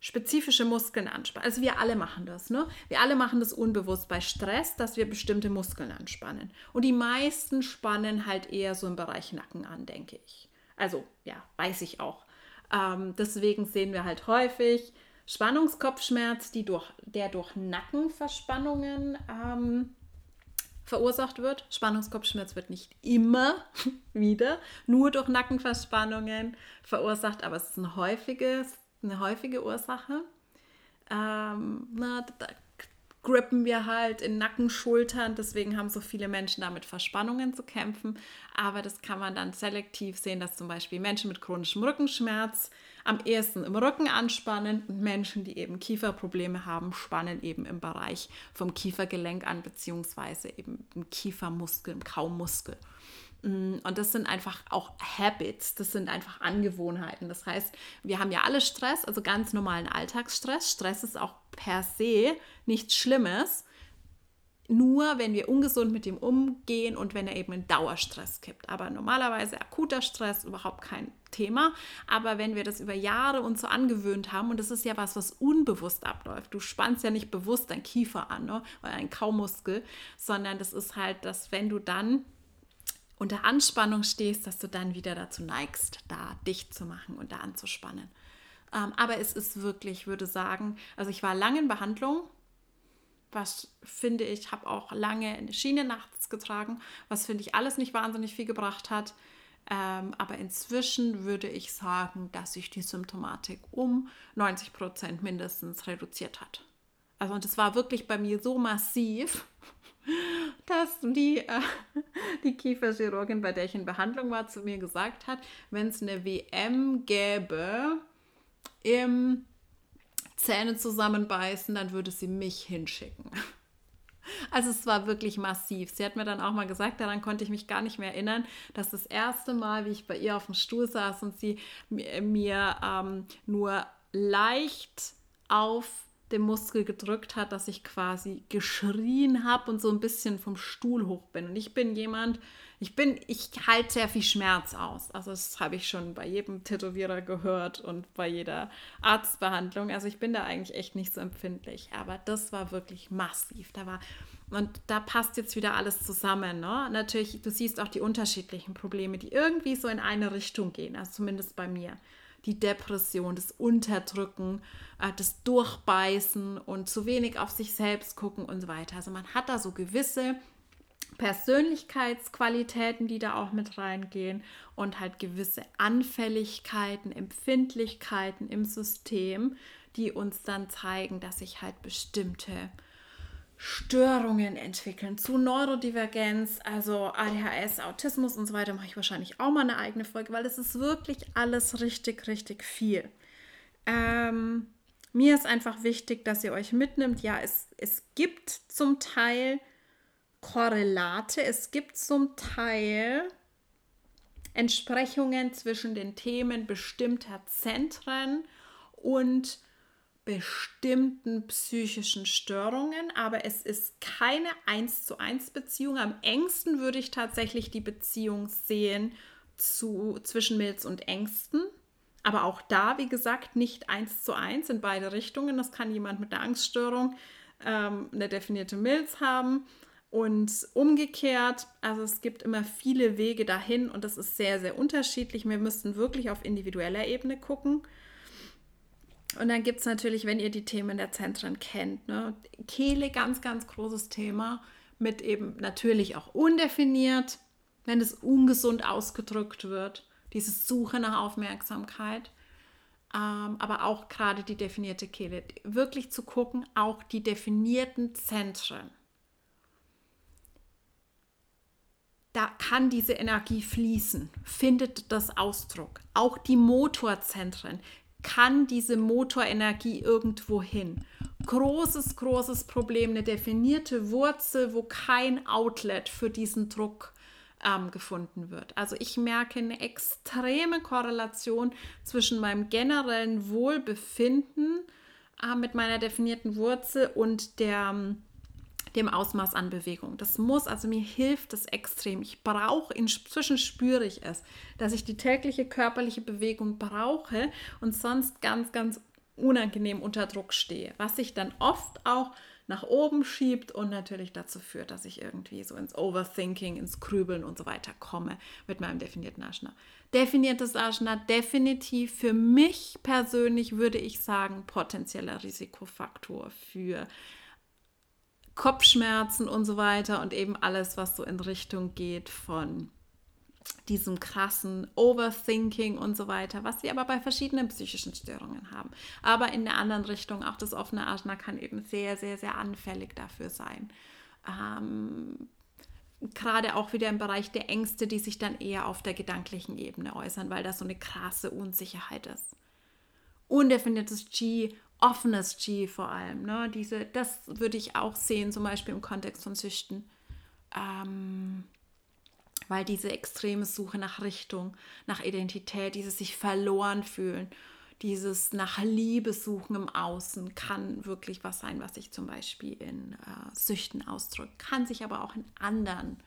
spezifische Muskeln anspannen. Also wir alle machen das, ne? Wir alle machen das unbewusst bei Stress, dass wir bestimmte Muskeln anspannen. Und die meisten spannen halt eher so im Bereich Nacken an, denke ich. Also ja, weiß ich auch. Ähm, deswegen sehen wir halt häufig Spannungskopfschmerz, durch, der durch Nackenverspannungen ähm, verursacht wird. Spannungskopfschmerz wird nicht immer wieder nur durch Nackenverspannungen verursacht, aber es ist ein häufiges, eine häufige Ursache. Ähm, na, da grippen wir halt in Nacken, Schultern. Deswegen haben so viele Menschen damit Verspannungen zu kämpfen. Aber das kann man dann selektiv sehen, dass zum Beispiel Menschen mit chronischem Rückenschmerz am ehesten im Rücken anspannen und Menschen, die eben Kieferprobleme haben, spannen eben im Bereich vom Kiefergelenk an, beziehungsweise eben im Kiefermuskel, im Kaumuskel. Mm, und das sind einfach auch Habits, das sind einfach Angewohnheiten. Das heißt, wir haben ja alle Stress, also ganz normalen Alltagsstress. Stress ist auch per se nichts Schlimmes, nur wenn wir ungesund mit ihm umgehen und wenn er eben in Dauerstress kippt. Aber normalerweise akuter Stress überhaupt kein Thema. Aber wenn wir das über Jahre uns so angewöhnt haben, und das ist ja was, was unbewusst abläuft, du spannst ja nicht bewusst deinen Kiefer an ne, oder einen Kaumuskel, sondern das ist halt, dass wenn du dann unter Anspannung stehst, dass du dann wieder dazu neigst, da dicht zu machen und da anzuspannen. Ähm, aber es ist wirklich, ich würde sagen, also ich war lange in Behandlung, was finde ich, habe auch lange eine Schiene nachts getragen, was finde ich alles nicht wahnsinnig viel gebracht hat. Ähm, aber inzwischen würde ich sagen, dass sich die Symptomatik um 90 Prozent mindestens reduziert hat. Also und es war wirklich bei mir so massiv, dass die, äh, die Kieferchirurgin, bei der ich in Behandlung war, zu mir gesagt hat, wenn es eine WM gäbe im Zähne zusammenbeißen, dann würde sie mich hinschicken. Also es war wirklich massiv. Sie hat mir dann auch mal gesagt, daran konnte ich mich gar nicht mehr erinnern, dass das erste Mal, wie ich bei ihr auf dem Stuhl saß und sie mir ähm, nur leicht auf den Muskel gedrückt hat, dass ich quasi geschrien habe und so ein bisschen vom Stuhl hoch bin. Und ich bin jemand, ich bin, ich halte sehr viel Schmerz aus. Also das habe ich schon bei jedem Tätowierer gehört und bei jeder Arztbehandlung. Also ich bin da eigentlich echt nicht so empfindlich. Aber das war wirklich massiv. Da war und da passt jetzt wieder alles zusammen. Ne? Natürlich, du siehst auch die unterschiedlichen Probleme, die irgendwie so in eine Richtung gehen. Also zumindest bei mir die Depression, das Unterdrücken, äh, das Durchbeißen und zu wenig auf sich selbst gucken und so weiter. Also man hat da so gewisse Persönlichkeitsqualitäten, die da auch mit reingehen und halt gewisse Anfälligkeiten, Empfindlichkeiten im System, die uns dann zeigen, dass sich halt bestimmte Störungen entwickeln, zu Neurodivergenz, also ADHS, Autismus und so weiter, mache ich wahrscheinlich auch mal eine eigene Folge, weil es ist wirklich alles richtig, richtig viel. Ähm, mir ist einfach wichtig, dass ihr euch mitnimmt. Ja, es, es gibt zum Teil Korrelate, es gibt zum Teil Entsprechungen zwischen den Themen bestimmter Zentren und bestimmten psychischen Störungen, aber es ist keine 1 zu 1 Beziehung. Am engsten würde ich tatsächlich die Beziehung sehen zu, zwischen Milz und Ängsten. Aber auch da, wie gesagt, nicht 1 zu 1 in beide Richtungen. Das kann jemand mit einer Angststörung ähm, eine definierte Milz haben. Und umgekehrt, also es gibt immer viele Wege dahin und das ist sehr, sehr unterschiedlich. Wir müssen wirklich auf individueller Ebene gucken. Und dann gibt es natürlich, wenn ihr die Themen der Zentren kennt, ne, Kehle, ganz, ganz großes Thema, mit eben natürlich auch undefiniert, wenn es ungesund ausgedrückt wird, diese Suche nach Aufmerksamkeit, ähm, aber auch gerade die definierte Kehle. Wirklich zu gucken, auch die definierten Zentren. Da kann diese Energie fließen, findet das Ausdruck. Auch die Motorzentren, kann diese Motorenergie irgendwo hin? Großes, großes Problem, eine definierte Wurzel, wo kein Outlet für diesen Druck ähm, gefunden wird. Also ich merke eine extreme Korrelation zwischen meinem generellen Wohlbefinden äh, mit meiner definierten Wurzel und der ähm, dem Ausmaß an Bewegung. Das muss, also mir hilft das extrem. Ich brauche, inzwischen spüre ich es, dass ich die tägliche körperliche Bewegung brauche und sonst ganz, ganz unangenehm unter Druck stehe, was sich dann oft auch nach oben schiebt und natürlich dazu führt, dass ich irgendwie so ins Overthinking, ins Grübeln und so weiter komme mit meinem definierten Asana. Definiertes Asana definitiv für mich persönlich würde ich sagen potenzieller Risikofaktor für Kopfschmerzen und so weiter und eben alles, was so in Richtung geht von diesem krassen Overthinking und so weiter, was sie aber bei verschiedenen psychischen Störungen haben. Aber in der anderen Richtung, auch das offene Asthma kann eben sehr, sehr, sehr anfällig dafür sein. Ähm, Gerade auch wieder im Bereich der Ängste, die sich dann eher auf der gedanklichen Ebene äußern, weil da so eine krasse Unsicherheit ist. undefiniertes G, offenes G vor allem. Ne? Diese, das würde ich auch sehen, zum Beispiel im Kontext von Süchten. Ähm, weil diese extreme Suche nach Richtung, nach Identität, dieses sich verloren fühlen, dieses nach Liebe suchen im Außen kann wirklich was sein, was sich zum Beispiel in äh, Süchten ausdrückt, kann sich aber auch in anderen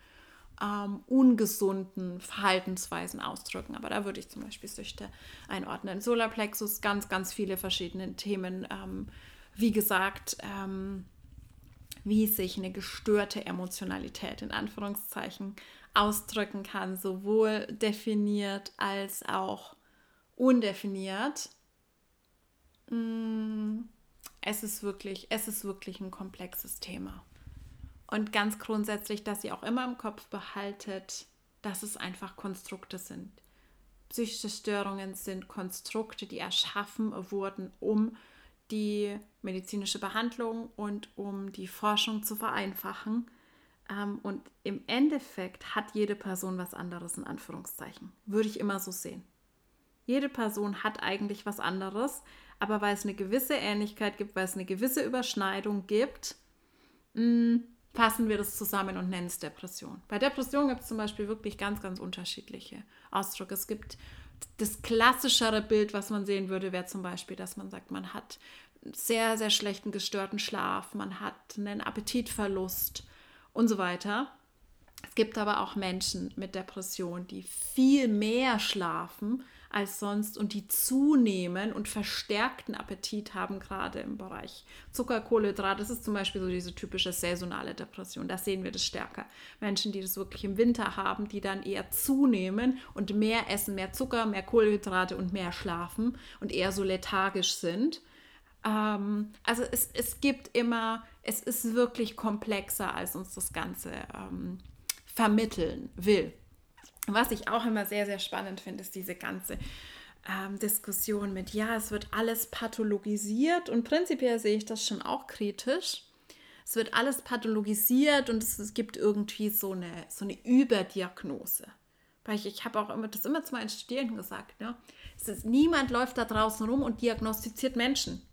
ähm, ungesunden Verhaltensweisen ausdrücken. Aber da würde ich zum Beispiel Süchte einordnen. Solarplexus, ganz, ganz viele verschiedene Themen. Ähm, wie gesagt, ähm, wie sich eine gestörte Emotionalität in Anführungszeichen ausdrücken kann, sowohl definiert als auch undefiniert. Mm, es ist wirklich, es ist wirklich ein komplexes Thema. Und ganz grundsätzlich, dass ihr auch immer im Kopf behaltet, dass es einfach Konstrukte sind. Psychische Störungen sind Konstrukte, die erschaffen wurden, um die medizinische Behandlung und um die Forschung zu vereinfachen. Ähm, und im Endeffekt hat jede Person was anderes in Anführungszeichen. Würde ich immer so sehen. Jede Person hat eigentlich was anderes, aber weil es eine gewisse Ähnlichkeit gibt, weil es eine gewisse Überschneidung gibt, mm, fassen wir das zusammen und nennen es Depression. Bei Depression gibt es zum Beispiel wirklich ganz, ganz unterschiedliche Ausdrücke. Es gibt das klassischere Bild, was man sehen würde, wäre zum Beispiel, dass man sagt, man hat sehr, sehr schlechten gestörten Schlaf, man hat einen Appetitverlust und so weiter. Es gibt aber auch Menschen mit Depression, die viel mehr schlafen als sonst und die zunehmen und verstärkten Appetit haben, gerade im Bereich Zucker, Kohlenhydrat. Das ist zum Beispiel so diese typische saisonale Depression. Da sehen wir das stärker. Menschen, die das wirklich im Winter haben, die dann eher zunehmen und mehr essen, mehr Zucker, mehr Kohlenhydrate und mehr schlafen und eher so lethargisch sind. Ähm, also es, es gibt immer, es ist wirklich komplexer, als uns das Ganze ähm, vermitteln will. Was ich auch immer sehr, sehr spannend finde, ist diese ganze ähm, Diskussion mit, ja, es wird alles pathologisiert und prinzipiell sehe ich das schon auch kritisch. Es wird alles pathologisiert und es, es gibt irgendwie so eine, so eine Überdiagnose. Weil ich, ich habe auch immer das immer zu meinen Studierenden gesagt, ne? Ist, niemand läuft da draußen rum und diagnostiziert Menschen.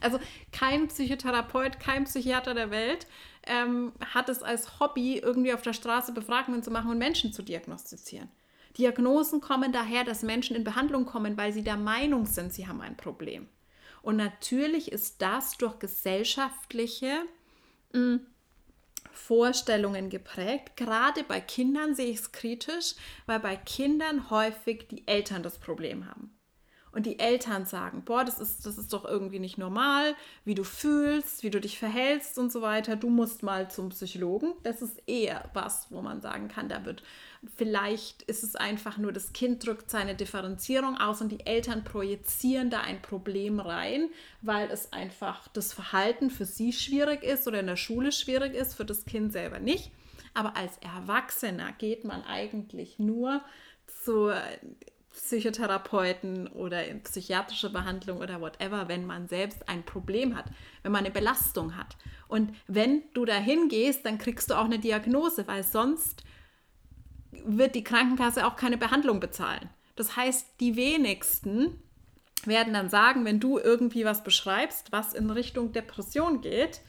Also kein Psychotherapeut, kein Psychiater der Welt ähm, hat es als Hobby, irgendwie auf der Straße Befragungen zu machen und Menschen zu diagnostizieren. Diagnosen kommen daher, dass Menschen in Behandlung kommen, weil sie der Meinung sind, sie haben ein Problem. Und natürlich ist das durch gesellschaftliche mh, hm, Vorstellungen geprägt. Gerade bei Kindern sehe ich es kritisch, weil bei Kindern häufig die Eltern das Problem haben und die Eltern sagen, boah, das ist, das ist doch irgendwie nicht normal, wie du fühlst, wie du dich verhältst und so weiter, du musst mal zum Psychologen. Das ist eher was, wo man sagen kann, da wird, vielleicht ist es einfach nur, das Kind drückt seine Differenzierung aus und die Eltern projizieren da ein Problem rein, weil es einfach das Verhalten für sie schwierig ist oder in der Schule schwierig ist, für das Kind selber nicht. Aber als Erwachsener geht man eigentlich nur zur Psychotherapeuten oder in psychiatrische Behandlung oder whatever, wenn man selbst ein Problem hat, wenn man eine Belastung hat. Und wenn du dahin gehst, dann kriegst du auch eine Diagnose, weil sonst wird die Krankenkasse auch keine Behandlung bezahlen. Das heißt, die wenigsten werden dann sagen, wenn du irgendwie was beschreibst, was in Richtung Depression geht,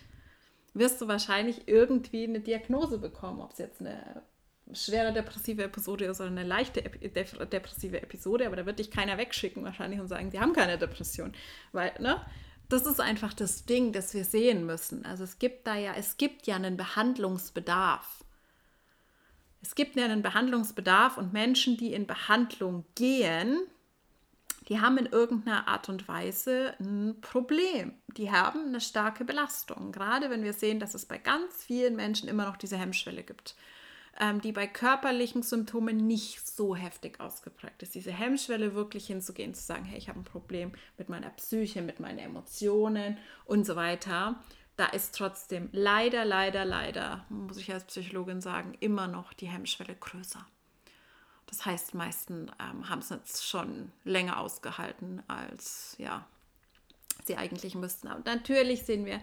wirst du wahrscheinlich irgendwie eine Diagnose bekommen, ob es jetzt eine schwere depressive Episode ist oder eine leichte depressive Episode, aber da wird dich keiner wegschicken wahrscheinlich und sagen, die haben keine Depression. Weil, ne? Das ist einfach das Ding, das wir sehen müssen. Also es gibt da ja, es gibt ja einen Behandlungsbedarf. Es gibt ja einen Behandlungsbedarf und Menschen, die in Behandlung gehen, die haben in irgendeiner Art und Weise ein Problem. Die haben eine starke Belastung. Gerade wenn wir sehen, dass es bei ganz vielen Menschen immer noch diese Hemmschwelle gibt ähm, die bei körperlichen Symptomen nicht so heftig ausgeprägt ist. Diese Hemmschwelle wirklich hinzugehen, zu sagen, hey, ich habe ein Problem mit meiner Psyche, mit meinen Emotionen und so weiter. Da ist trotzdem leider, leider, leider, muss ich als Psychologin sagen, immer noch die Hemmschwelle größer. Das heißt, meisten ähm, haben es jetzt schon länger ausgehalten, als ja, sie eigentlich müssten. Aber natürlich sehen wir,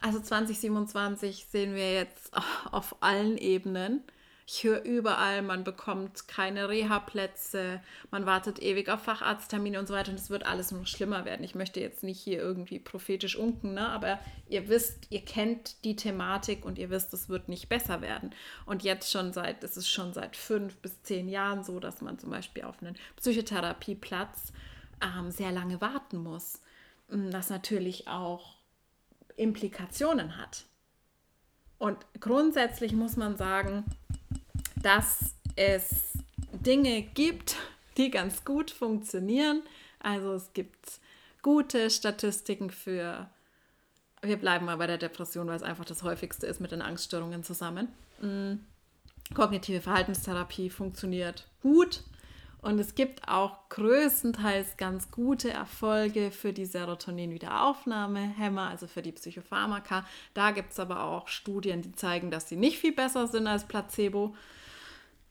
also 2027 sehen wir jetzt auf allen Ebenen Ich höre überall, man bekommt keine Reha-Plätze, man wartet ewig auf Facharzttermine und so weiter und es wird alles noch schlimmer werden. Ich möchte jetzt nicht hier irgendwie prophetisch unken, ne? aber ihr wisst, ihr kennt die Thematik und ihr wisst, es wird nicht besser werden. Und jetzt schon seit, es ist schon seit fünf bis zehn Jahren so, dass man zum Beispiel auf einen Psychotherapieplatz ähm, sehr lange warten muss. Was natürlich auch Implikationen hat. Und grundsätzlich muss man sagen, dass es Dinge gibt, die ganz gut funktionieren. Also es gibt gute Statistiken für, wir bleiben mal bei der Depression, weil es einfach das häufigste ist mit den Angststörungen zusammen. Mhm. Kognitive Verhaltenstherapie funktioniert gut. Und es gibt auch größtenteils ganz gute Erfolge für die Serotonin-Wiederaufnahmehämmer, also für die Psychopharmaka. Da gibt es aber auch Studien, die zeigen, dass sie nicht viel besser sind als Placebo.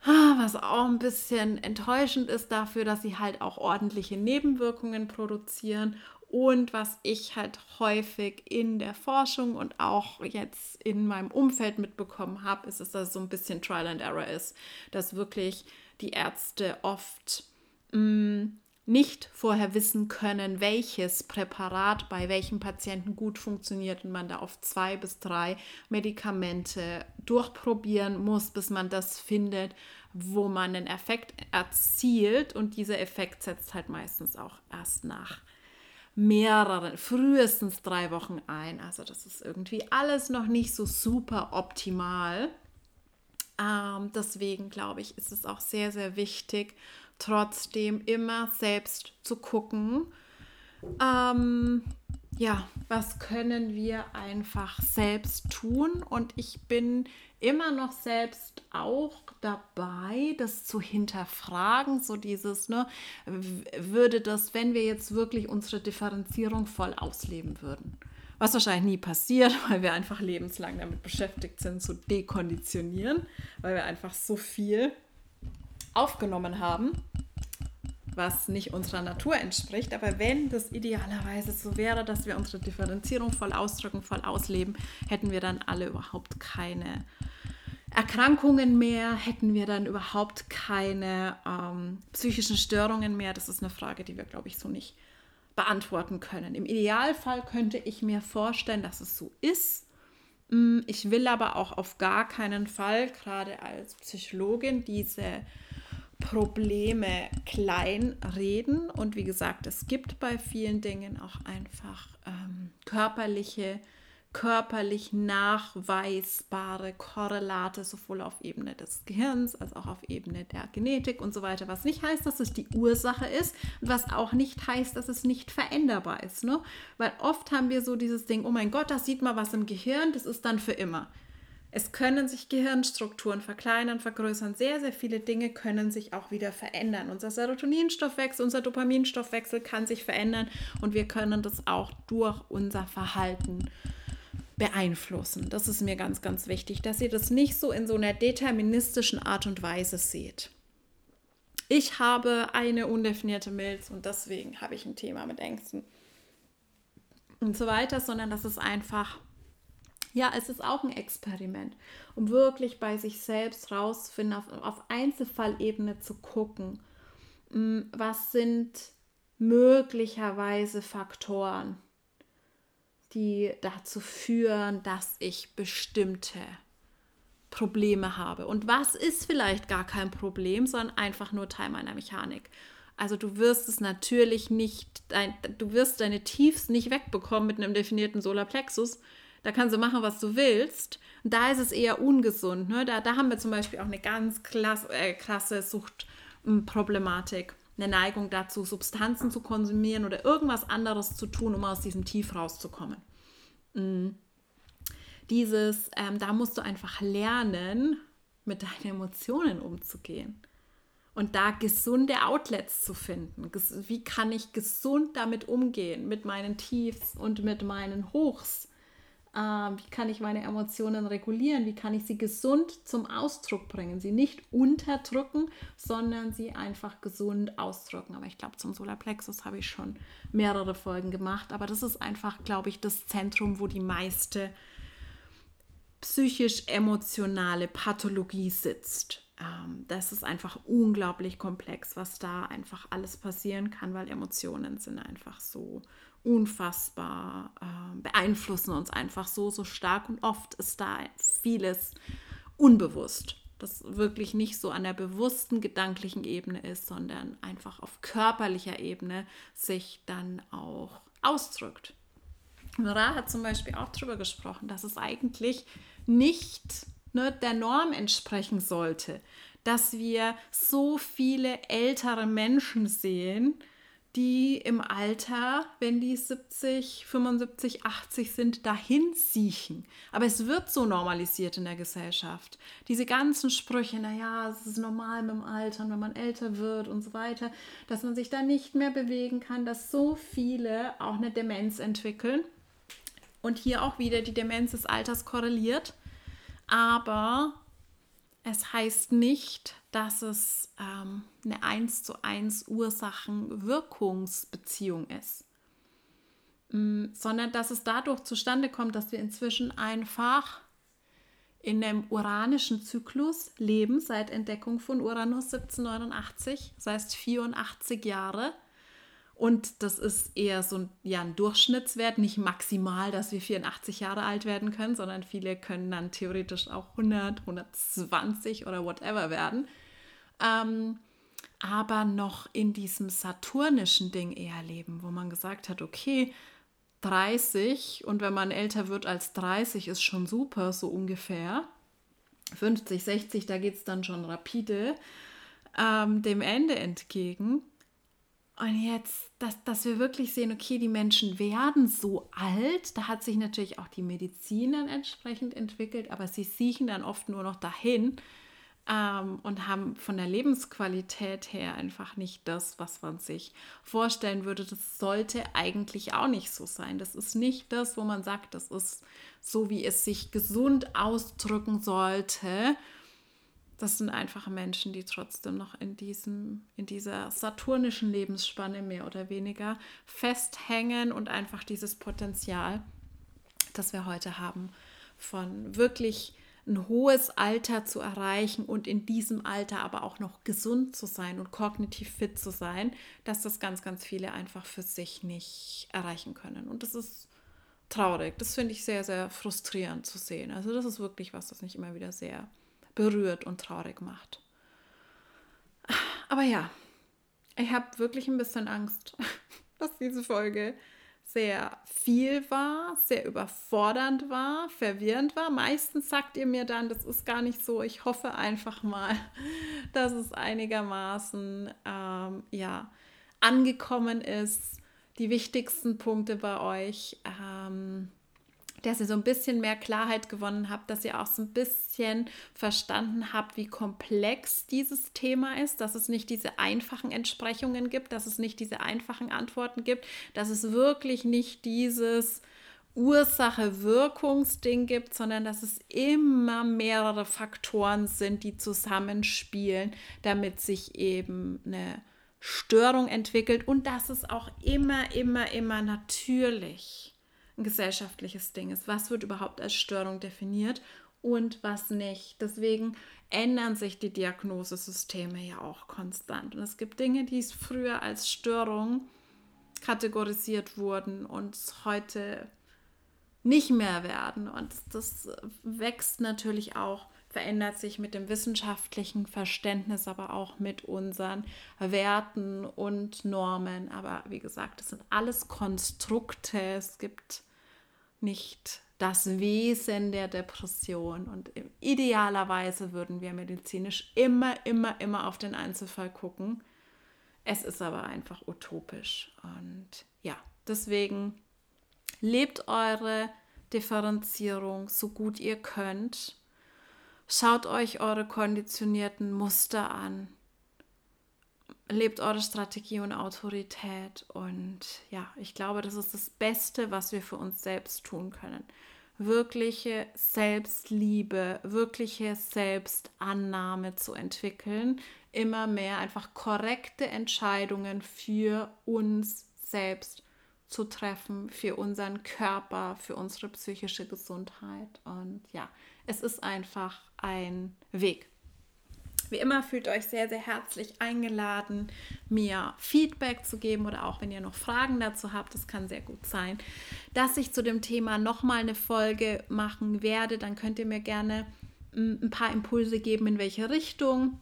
Ah, was auch ein bisschen enttäuschend ist dafür, dass sie halt auch ordentliche Nebenwirkungen produzieren. Und was ich halt häufig in der Forschung und auch jetzt in meinem Umfeld mitbekommen habe, ist, dass das so ein bisschen Trial and Error ist. Dass wirklich die Ärzte oft mh, mm, nicht vorher wissen können, welches Präparat bei welchem Patienten gut funktioniert und man da auf zwei bis drei Medikamente durchprobieren muss, bis man das findet, wo man einen Effekt erzielt. Und dieser Effekt setzt halt meistens auch erst nach mehreren, frühestens drei Wochen ein. Also das ist irgendwie alles noch nicht so super optimal. Ähm, deswegen glaube ich, ist es auch sehr, sehr wichtig, trotzdem immer selbst zu gucken, ähm, ja, was können wir einfach selbst tun? Und ich bin immer noch selbst auch dabei, das zu hinterfragen, so dieses, ne, würde das, wenn wir jetzt wirklich unsere Differenzierung voll ausleben würden? Was wahrscheinlich nie passiert, weil wir einfach lebenslang damit beschäftigt sind, zu dekonditionieren, weil wir einfach so viel aufgenommen haben, was nicht unserer Natur entspricht. Aber wenn das idealerweise so wäre, dass wir unsere Differenzierung voll ausdrücken, voll ausleben, hätten wir dann alle überhaupt keine Erkrankungen mehr, hätten wir dann überhaupt keine ähm, psychischen Störungen mehr. Das ist eine Frage, die wir, glaube ich, so nicht beantworten können. Im Idealfall könnte ich mir vorstellen, dass es so ist. Mm, ich will aber auch auf gar keinen Fall, gerade als Psychologin, diese Probleme klein reden. Und wie gesagt, es gibt bei vielen Dingen auch einfach ähm, körperliche körperlich nachweisbare Korrelate sowohl auf Ebene des Gehirns als auch auf Ebene der Genetik und so weiter, was nicht heißt, dass es die Ursache ist und was auch nicht heißt, dass es nicht veränderbar ist. Ne? Weil oft haben wir so dieses Ding, oh mein Gott, da sieht man was im Gehirn, das ist dann für immer. Es können sich Gehirnstrukturen verkleinern, vergrößern. Sehr, sehr viele Dinge können sich auch wieder verändern. Unser Serotoninstoffwechsel, unser Dopaminstoffwechsel kann sich verändern und wir können das auch durch unser Verhalten beeinflussen. Das ist mir ganz, ganz wichtig, dass ihr das nicht so in so einer deterministischen Art und Weise seht. Ich habe eine undefinierte Milz und deswegen habe ich ein Thema mit Ängsten und so weiter, sondern das ist einfach, ja, es ist auch ein Experiment, um wirklich bei sich selbst rauszufinden, auf, auf Einzelfallebene zu gucken, hm, was sind möglicherweise Faktoren, die dazu führen, dass ich bestimmte Probleme habe. Und was ist vielleicht gar kein Problem, sondern einfach nur Teil meiner Mechanik. Also du wirst es natürlich nicht, dein, du wirst deine Tiefs nicht wegbekommen mit einem definierten Solarplexus. Da kannst du machen, was du willst. Und da ist es eher ungesund. Ne? Da, da haben wir zum Beispiel auch eine ganz klasse, äh, krasse Suchtproblematik. Eine Neigung dazu, Substanzen zu konsumieren oder irgendwas anderes zu tun, um aus diesem Tief rauszukommen. Mhm. Dieses, ähm, da musst du einfach lernen, mit deinen Emotionen umzugehen und da gesunde Outlets zu finden. Wie kann ich gesund damit umgehen, mit meinen Tiefs und mit meinen Hochs? Ähm, wie kann ich meine Emotionen regulieren? Wie kann ich sie gesund zum Ausdruck bringen? Sie nicht unterdrücken, sondern sie einfach gesund ausdrücken. Aber ich glaube, zum Solarplexus habe ich schon mehrere Folgen gemacht. Aber das ist einfach, glaube ich, das Zentrum, wo die meiste psychisch-emotionale Pathologie sitzt. Ähm, das ist einfach unglaublich komplex, was da einfach alles passieren kann, weil Emotionen sind einfach so unfassbar, äh, beeinflussen uns einfach so, so stark und oft ist da vieles unbewusst das wirklich nicht so an der bewussten gedanklichen Ebene ist, sondern einfach auf körperlicher Ebene sich dann auch ausdrückt. Ra hat zum Beispiel auch darüber gesprochen, dass es eigentlich nicht ne, der Norm entsprechen sollte, dass wir so viele ältere Menschen sehen, die im Alter, wenn die 70, 75, 80 sind, dahin siechen. Aber es wird so normalisiert in der Gesellschaft. Diese ganzen Sprüche, naja, es ist normal mit dem Alter und wenn man älter wird und so weiter, dass man sich da nicht mehr bewegen kann, dass so viele auch eine Demenz entwickeln. Und hier auch wieder die Demenz des Alters korreliert. Aber es heißt nicht, dass es ähm, eine 1 zu 1 Ursachen-Wirkungsbeziehung ist, mm, sondern dass es dadurch zustande kommt, dass wir inzwischen einfach in einem uranischen Zyklus leben, seit Entdeckung von Uranus 1789, das heißt 84 Jahre. Und das ist eher so ein, ja, ein Durchschnittswert, nicht maximal, dass wir 84 Jahre alt werden können, sondern viele können dann theoretisch auch 100, 120 oder whatever werden ähm, aber noch in diesem saturnischen Ding eher leben, wo man gesagt hat, okay, 30 und wenn man älter wird als 30 ist schon super, so ungefähr. 50, 60, da geht es dann schon rapide ähm, dem Ende entgegen. Und jetzt, dass, dass wir wirklich sehen, okay, die Menschen werden so alt, da hat sich natürlich auch die Medizin dann entsprechend entwickelt, aber sie siechen dann oft nur noch dahin ähm, und haben von der Lebensqualität her einfach nicht das, was man sich vorstellen würde. Das sollte eigentlich auch nicht so sein. Das ist nicht das, wo man sagt, das ist so, wie es sich gesund ausdrücken sollte. Das sind einfach Menschen, die trotzdem noch in, diesem, in dieser saturnischen Lebensspanne mehr oder weniger festhängen und einfach dieses Potenzial, das wir heute haben, von wirklich ein hohes Alter zu erreichen und in diesem Alter aber auch noch gesund zu sein und kognitiv fit zu sein, dass das ganz, ganz viele einfach für sich nicht erreichen können. Und das ist traurig. Das finde ich sehr, sehr frustrierend zu sehen. Also das ist wirklich was, das mich immer wieder sehr berührt und traurig macht. Aber ja, ich habe wirklich ein bisschen Angst, dass diese Folge sehr viel war, sehr überfordernd war, verwirrend war. Meistens sagt ihr mir dann, das ist gar nicht so. Ich hoffe einfach mal, dass es einigermaßen ähm, ja, angekommen ist. Die wichtigsten Punkte bei euch. Ähm, dass ihr so ein bisschen mehr Klarheit gewonnen habt, dass ihr auch so ein bisschen verstanden habt, wie komplex dieses Thema ist, dass es nicht diese einfachen Entsprechungen gibt, dass es nicht diese einfachen Antworten gibt, dass es wirklich nicht dieses Ursache-Wirkungsding gibt, sondern dass es immer mehrere Faktoren sind, die zusammenspielen, damit sich eben eine Störung entwickelt. Und dass es auch immer, immer, immer natürlich ein gesellschaftliches Ding ist. Was wird überhaupt als Störung definiert und was nicht. Deswegen ändern sich die Diagnosesysteme ja auch konstant. Und es gibt Dinge, die früher als Störung kategorisiert wurden und heute nicht mehr werden. Und das wächst natürlich auch verändert sich mit dem wissenschaftlichen Verständnis, aber auch mit unseren Werten und Normen. Aber wie gesagt, das sind alles Konstrukte. Es gibt nicht das Wesen der Depression. Und idealerweise würden wir medizinisch immer, immer, immer auf den Einzelfall gucken. Es ist aber einfach utopisch. Und ja, deswegen lebt eure Differenzierung so gut ihr könnt Schaut euch eure konditionierten Muster an. Lebt eure Strategie und Autorität. Und ja, ich glaube, das ist das Beste, was wir für uns selbst tun können. Wirkliche Selbstliebe, wirkliche Selbstannahme zu entwickeln. Immer mehr einfach korrekte Entscheidungen für uns selbst zu treffen für unseren Körper, für unsere psychische Gesundheit. Und ja, es ist einfach ein Weg. Wie immer fühlt euch sehr, sehr herzlich eingeladen, mir Feedback zu geben oder auch wenn ihr noch Fragen dazu habt, das kann sehr gut sein, dass ich zu dem Thema nochmal eine Folge machen werde. Dann könnt ihr mir gerne mm, ein paar Impulse geben, in welche Richtung,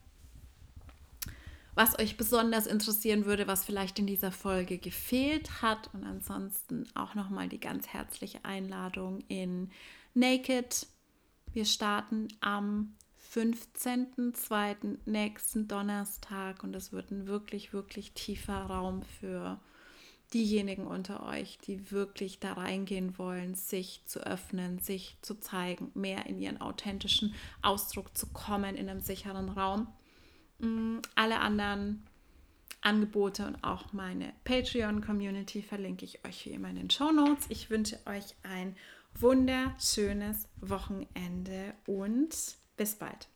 was euch besonders interessieren würde, was vielleicht in dieser Folge gefehlt hat. Und ansonsten auch nochmal die ganz herzliche Einladung in Naked. Wir starten am 15.02. nächsten Donnerstag und es wird ein wirklich, wirklich tiefer Raum für diejenigen unter euch, die wirklich da reingehen wollen, sich zu öffnen, sich zu zeigen, mehr in ihren authentischen Ausdruck zu kommen in einem sicheren Raum. Mm, alle anderen Angebote und auch meine Patreon-Community verlinke ich euch wie immer in den Show Notes. Ich wünsche euch ein wunderschönes Wochenende und bis bald.